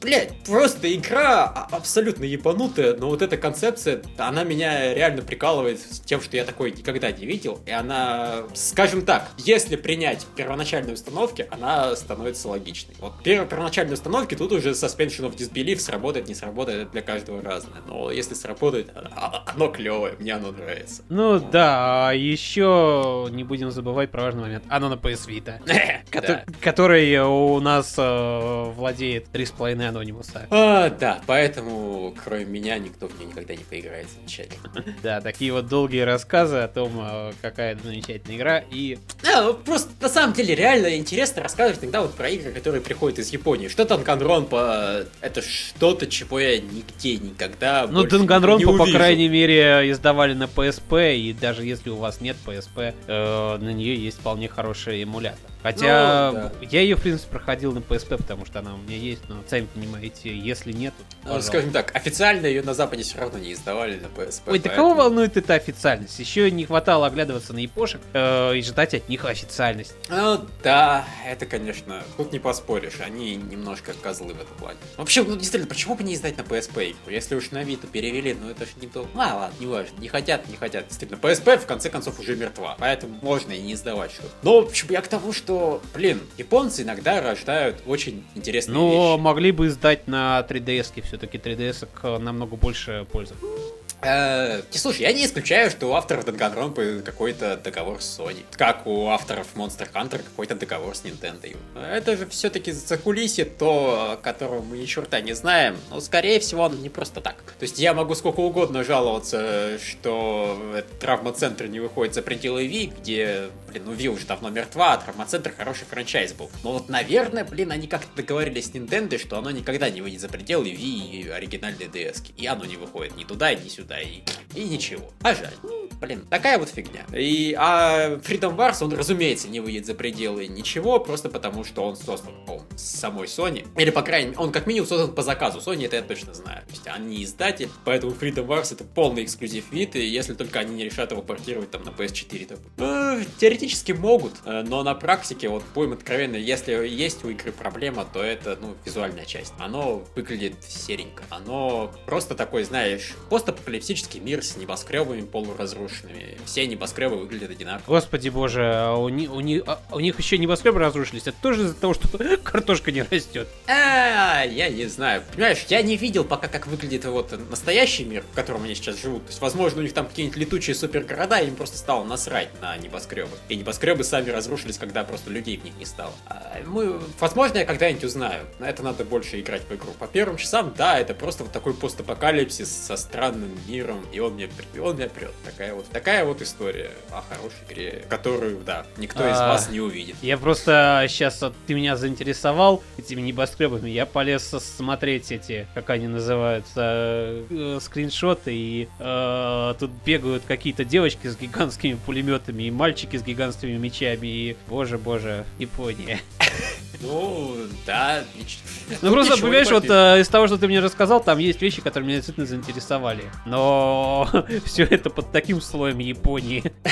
Блять, просто игра а, абсолютно ебанутая, но вот эта концепция, она меня реально прикалывает с тем, что я такой никогда не видел. И она, скажем так, если принять первоначальные установки, она становится логичной. Вот первоначальные установки тут уже suspension of disbelief сработает, не сработает, для каждого разное. Но если сработает, а, оно клевое, мне оно нравится. Ну да, а еще не будем забывать про важный момент. Оно на PS Vita, <laughs> который у нас э, владеет 3,5 анонимуса. А, да, поэтому кроме меня никто в нее никогда не поиграет замечательно. <laughs> Да, такие вот долгие рассказы о том, э, какая это замечательная игра и... Да, просто на самом деле реально интересно рассказывать иногда вот про игры, которые приходят из Японии. Что Танганронпа, это что-то, чего я нигде никогда Ну, Танганронпа, по крайней мере, издавали на PSP, и даже если у вас нет PSP, э, на нее есть вполне хороший эмулятор. Хотя ну, да. я ее, в принципе, проходил на PSP, потому что она у меня есть, но сами понимаете, если нет, ну, Скажем так, официально ее на Западе все равно не издавали на PSP. Ой, поэтому... да кого волнует эта официальность? Еще не хватало оглядываться на япошек э, и ждать от них официальность. Ну да, это, конечно, тут не поспоришь, они немножко козлы в этом плане. Вообще, ну действительно, почему бы не издать на PSP? Если уж на Виту перевели, ну это же не то. А, ладно, не важно, не хотят, не хотят. Действительно, PSP в конце концов уже мертва, поэтому можно и не издавать что-то. Но, в общем, я к тому, что что, блин, японцы иногда рождают очень интересные Но вещи. Но могли бы издать на 3DS, все-таки 3DS намного больше пользы. Э, слушай, я не исключаю, что у авторов Danganronpa какой-то договор с Sony. Как у авторов Monster Hunter какой-то договор с Nintendo. Это же все-таки за кулисье то, которого мы ни черта не знаем. Но, скорее всего, он не просто так. То есть я могу сколько угодно жаловаться, что травма-центр не выходит за пределы Wii, где, блин, ну Wii уже давно мертва, а травма-центр хороший франчайз был. Но вот, наверное, блин, они как-то договорились с Nintendo, что оно никогда не выйдет за пределы Wii и оригинальной DS. И оно не выходит ни туда, ни сюда да, и, и ничего. А жаль. Ну, блин, такая вот фигня. И, а Freedom Wars, он, разумеется, не выйдет за пределы ничего, просто потому что он создан с самой Sony. Или, по крайней мере, он как минимум создан по заказу Sony, это я точно знаю. То есть они издатель, поэтому Freedom Wars это полный эксклюзив вид, и если только они не решат его портировать там на PS4, то ну, теоретически могут, э, но на практике, вот будем откровенны, если есть у игры проблема, то это, ну, визуальная часть. Оно выглядит серенько. Оно просто такой, знаешь, постапокалипсис фантастический мир с небоскребами полуразрушенными. Все небоскребы выглядят одинаково. Господи боже, а у, ни, у, ни, а у них еще небоскребы разрушились. Это тоже из-за того, что <laughs> картошка не растет. А, я не знаю. Понимаешь, я не видел пока, как выглядит вот настоящий мир, в котором они сейчас живут. То есть, возможно, у них там какие-нибудь летучие супергорода, и им просто стало насрать на небоскребы. И небоскребы сами разрушились, когда просто людей в них не стало. А мы, возможно, я когда-нибудь узнаю. На это надо больше играть в игру. По первым часам, да, это просто вот такой постапокалипсис со странным миром, и он мне, он меня прет. Такая вот, такая вот история о хорошей игре, которую, да, никто из а, вас не увидит. Я просто сейчас, ты меня заинтересовал этими небоскребами, я полез смотреть эти, как они называются, э, скриншоты, и э, тут бегают какие-то девочки с гигантскими пулеметами, и мальчики с гигантскими мечами, и, боже-боже, Япония. <laughs> Ну, да. Ну, просто, понимаешь, вот э, из того, что ты мне рассказал, там есть вещи, которые меня действительно заинтересовали. Но <laughs> все это под таким слоем Японии. <laughs>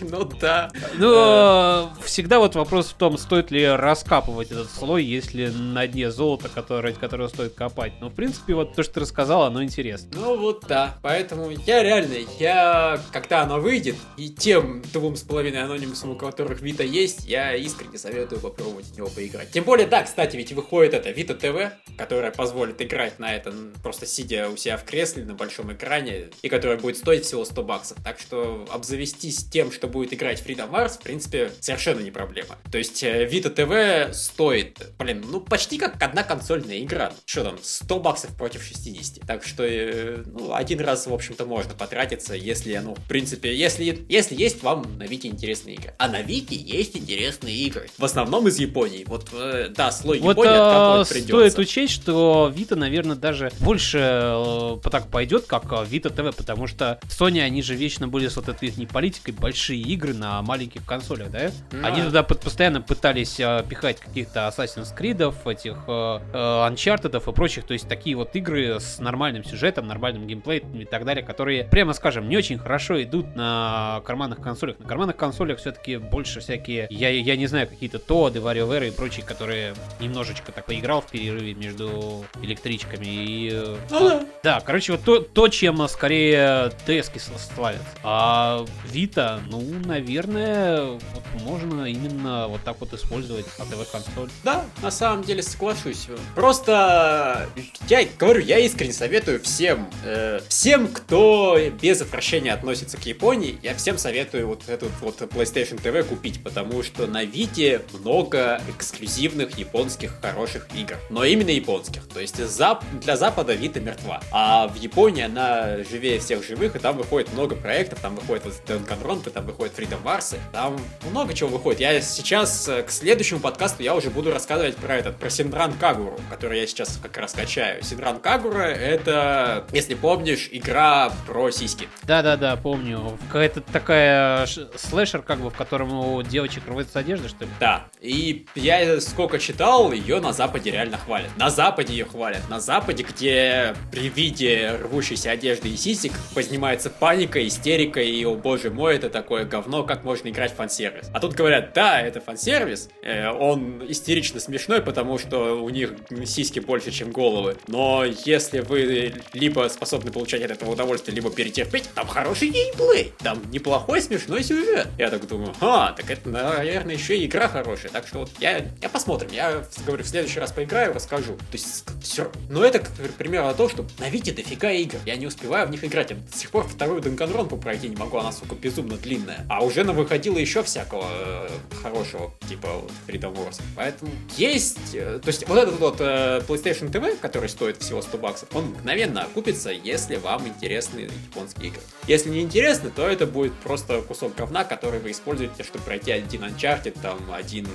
Ну, да. Ну, э, всегда вот вопрос в том, стоит ли раскапывать этот слой, если на дне золото, которое, которое стоит копать. Но, в принципе, вот то, что ты рассказал, оно интересно. Ну, вот да. Поэтому я реально, я, когда оно выйдет, и тем двум с половиной анонимусам, у которых Вита есть, я искренне советую попробовать в него поиграть. Тем более, да, кстати, ведь выходит это Vita TV, которая позволит играть на это просто сидя у себя в кресле на большом экране, и которая будет стоить всего 100 баксов. Так что обзавестись тем, что будет играть Freedom Wars, в принципе, совершенно не проблема. То есть э, Vita TV стоит, блин, ну почти как одна консольная игра. Что там, 100 баксов против 60. Так что, э, ну, один раз, в общем-то, можно потратиться, если, ну, в принципе, если, если есть вам на Вите интересные игры. А на Вите есть интересные игры. В основном из Японии. Вот, э, да, слой вот, Японии э, откапывать придется. стоит учесть, что Vita, наверное, даже больше э, так пойдет, как э, Vita TV, потому что Sony, они же вечно были с вот этой их политикой большие игры на маленьких консолях, да? Да. Они туда под- постоянно пытались э, пихать каких-то Assassin's Creed, этих э, э, Uncharted и прочих, то есть такие вот игры с нормальным сюжетом, нормальным геймплеем и так далее, которые, прямо скажем, не очень хорошо идут на карманных консолях. На карманных консолях все-таки больше всякие, я, я не знаю, какие-то Тоады, WarioWare и прочие, которые немножечко так поиграл в перерыве между электричками и... э, Ну да. да, короче, вот то, то чем э, скорее ds славятся. А Vita, ну, наверное, вот можно именно вот так вот использовать АТВ-консоль. Да, на самом деле соглашусь. Просто я говорю, я искренне советую всем, э, всем, кто без отвращения относится к Японии, я всем советую вот этот вот PlayStation TV купить, потому что на Вите много эксклюзивных японских хороших игр, но именно японских. То есть для Запада Вита мертва, а в Японии она живее всех живых, и там выходит много проектов, там выходит вот Danganronpa, там выходит Freedom Wars, там много чего выходит. Я сейчас э, к следующему подкасту я уже буду рассказывать про этот, про Синдран Кагуру, который я сейчас как раз качаю. Синдран Кагура это, если помнишь, игра про сиськи. Да-да-да, помню. Какая-то такая слэшер, как бы, в котором у девочек рвется одежда, что ли? Да, и я сколько читал, ее на Западе реально хвалят. На Западе ее хвалят. На Западе, где при виде рвущейся одежды и сисек поднимается паника, истерика, и, о боже мой, это такое говно, как можно играть в фан-сервис. А тут говорят, да, это фан-сервис, э, он истерично смешной, потому что у них сиськи больше, чем головы. Но если вы либо способны получать от этого удовольствие, либо перетерпеть, там хороший геймплей, там неплохой смешной сюжет. Я так думаю, а, так это, наверное, еще и игра хорошая. Так что вот я, я посмотрим, я говорю, в следующий раз поиграю, расскажу. То есть, все. Но это, к примеру, то, что на Вите дофига игр. Я не успеваю в них играть. Я до сих пор вторую Данганронпу пройти не могу, она, сука, безумно длинная. А уже на выходило еще всякого э, хорошего, типа вот, Freedom Wars. Поэтому есть... э, то есть вот этот вот э, PlayStation TV, который стоит всего 100 баксов, он мгновенно окупится, если вам интересны японские игры. Если не интересны, то это будет просто кусок говна, который вы используете, чтобы пройти один Uncharted, там один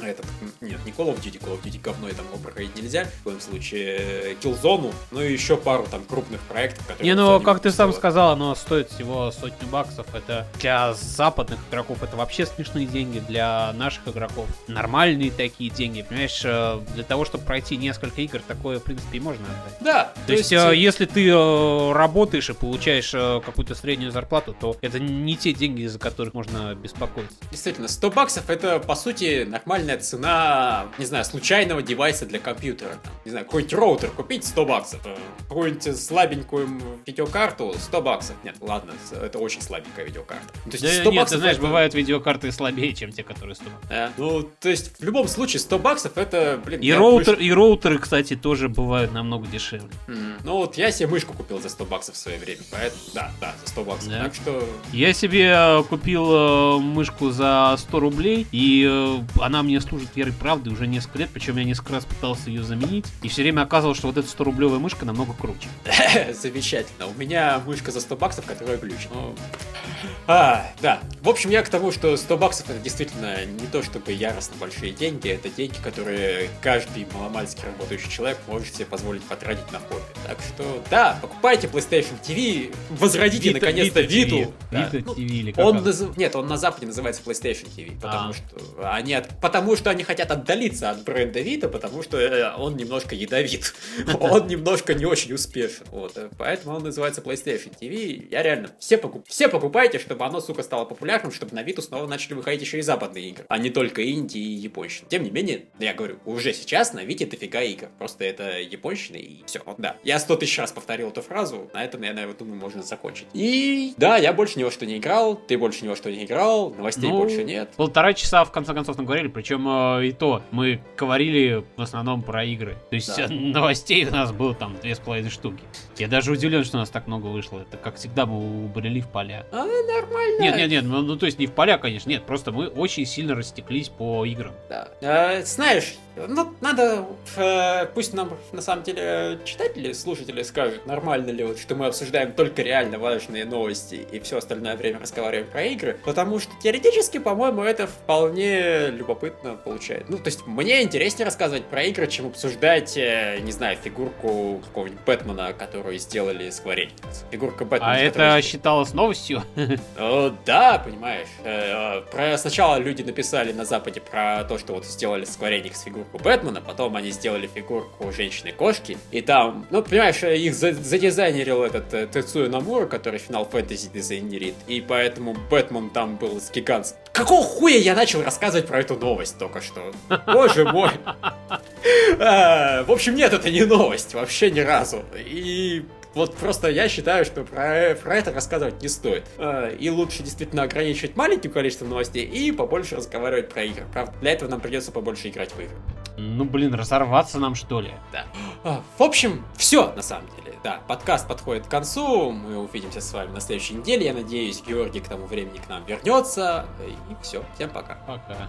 э, этот, нет, не Call of Duty, Call of Duty говно, и там его проходить нельзя, в коем случае э, Killzone, ну и еще пару там крупных проектов, которые... Не, ну, как ты сам сказал, оно стоит всего сотню баксов. Это для западных игроков это вообще смешные деньги, для наших игроков нормальные такие деньги. Понимаешь, э, для того, чтобы пройти несколько игр, такое, в принципе, и можно отдать. Да, То есть, э, если ты работаешь и получаешь какую-то среднюю зарплату, то это не те деньги, за которых можно беспокоиться. Действительно, 100 баксов это, по сути, нормальная цена, не знаю, случайного девайса для компьютера. Там, не знаю, какой-нибудь роутер купить 100 баксов, э, какую-нибудь слабенькую видеокарту 100 баксов. Нет, ладно, это очень слабенькая видеокарта. Ну, То есть Да, 100 нет, баксов ты знаешь, это- бывают видеокарты слабее, чем те, которые стоят. Да. Ну, то есть, в любом случае, 100 баксов это, блин... И, роутер, мышь- и роутеры, кстати, тоже бывают намного дешевле. М, Ну, вот я себе мышку купил за 100 баксов в свое время, поэтому, да, да, за 100 баксов. Да. Так что, Я себе э, купил э, мышку за 100 рублей, и э, она мне служит верой и правдой уже несколько лет, причем я несколько раз пытался ее заменить, и все время оказывалось, что вот эта 100-рублевая мышка намного круче. <laughs> Замечательно. У меня мышка за 100 баксов, которая глючит. Ну, а, да. В общем, я к тому, что 100 баксов это действительно не то чтобы яростно большие деньги, это деньги, которые каждый маломальски работающий человек может себе позволить потратить на хобби. Так что, да, покупайте PlayStation TV, возродите наконец-то TV. Виту. Да. Vita Ну, TV или как он Нет, он на Западе называется PlayStation TV, потому А. что они от... потому что они хотят отдалиться от бренда Vita, потому что э, он немножко ядовит, <laughs> он немножко не очень успешен, вот, э, поэтому он называется PlayStation TV. Я реально все покуп... все покупайте, чтобы оно, сука, стало популярным, чтобы на Vita снова начали выходить еще и западные игры, а не только инди и японщина. Тем не менее, я говорю, уже сейчас на Vita дофига игр, просто это японщина и все. Вот, да, я сто тысяч раз повторил эту фразу, на этом я, наверное, думаю, можно закончить. И да, я больше ни во что не играл, ты больше ни во что не играл, новостей Ну, больше нет. Полтора часа, в конце концов, наговорили, причем э, и то, мы говорили в основном про игры. То есть Да. э, новостей у нас было там две с половиной штуки. Я даже удивлен, что у нас так много вышло. Это, как всегда, мы убрели в поля. А, нормально. Нет, нет, нет, ну, ну то есть не в поля, конечно, нет, просто мы очень сильно растеклись по играм. Да. А, знаешь, ну, надо, э, пусть нам, на самом деле, читатели, слушатели скажут, нормально ли вот, что мы обсуждаем только реально важные новости и все остальное время разговариваем про игры, потому что теоретически, по-моему, это вполне любопытно получает. Ну, то есть, мне интереснее рассказывать про игры, чем обсуждать, э, не знаю, фигурку какого-нибудь Бэтмена, которую сделали Square Enix. Фигурка Бэтмена. А это считалось новостью? <laughs> Да, понимаешь. Э, про... Сначала люди написали на Западе про то, что вот сделали Square Enix фигурку фигурку Бэтмена, потом они сделали фигурку женщины-кошки, и там, ну, понимаешь, их задизайнерил этот э, Тецуя Намура, который финал фэнтези дизайнерит, и поэтому Бэтмен там был с гигантским... Какого хуя я начал рассказывать про эту новость только что? Боже мой! <laughs> А, в общем, нет, это не новость, вообще ни разу. И вот просто я считаю, что про, про это рассказывать не стоит. А, и лучше действительно ограничивать маленьким количеством новостей и побольше разговаривать про игры. Правда, для этого нам придется побольше играть в игры. Ну, блин, разорваться нам, что ли? Да. А, в общем, все, на самом деле. Да, подкаст подходит к концу. Мы увидимся с вами на следующей неделе. Я надеюсь, Георгий к тому времени к нам вернется. И все. Всем пока. Пока.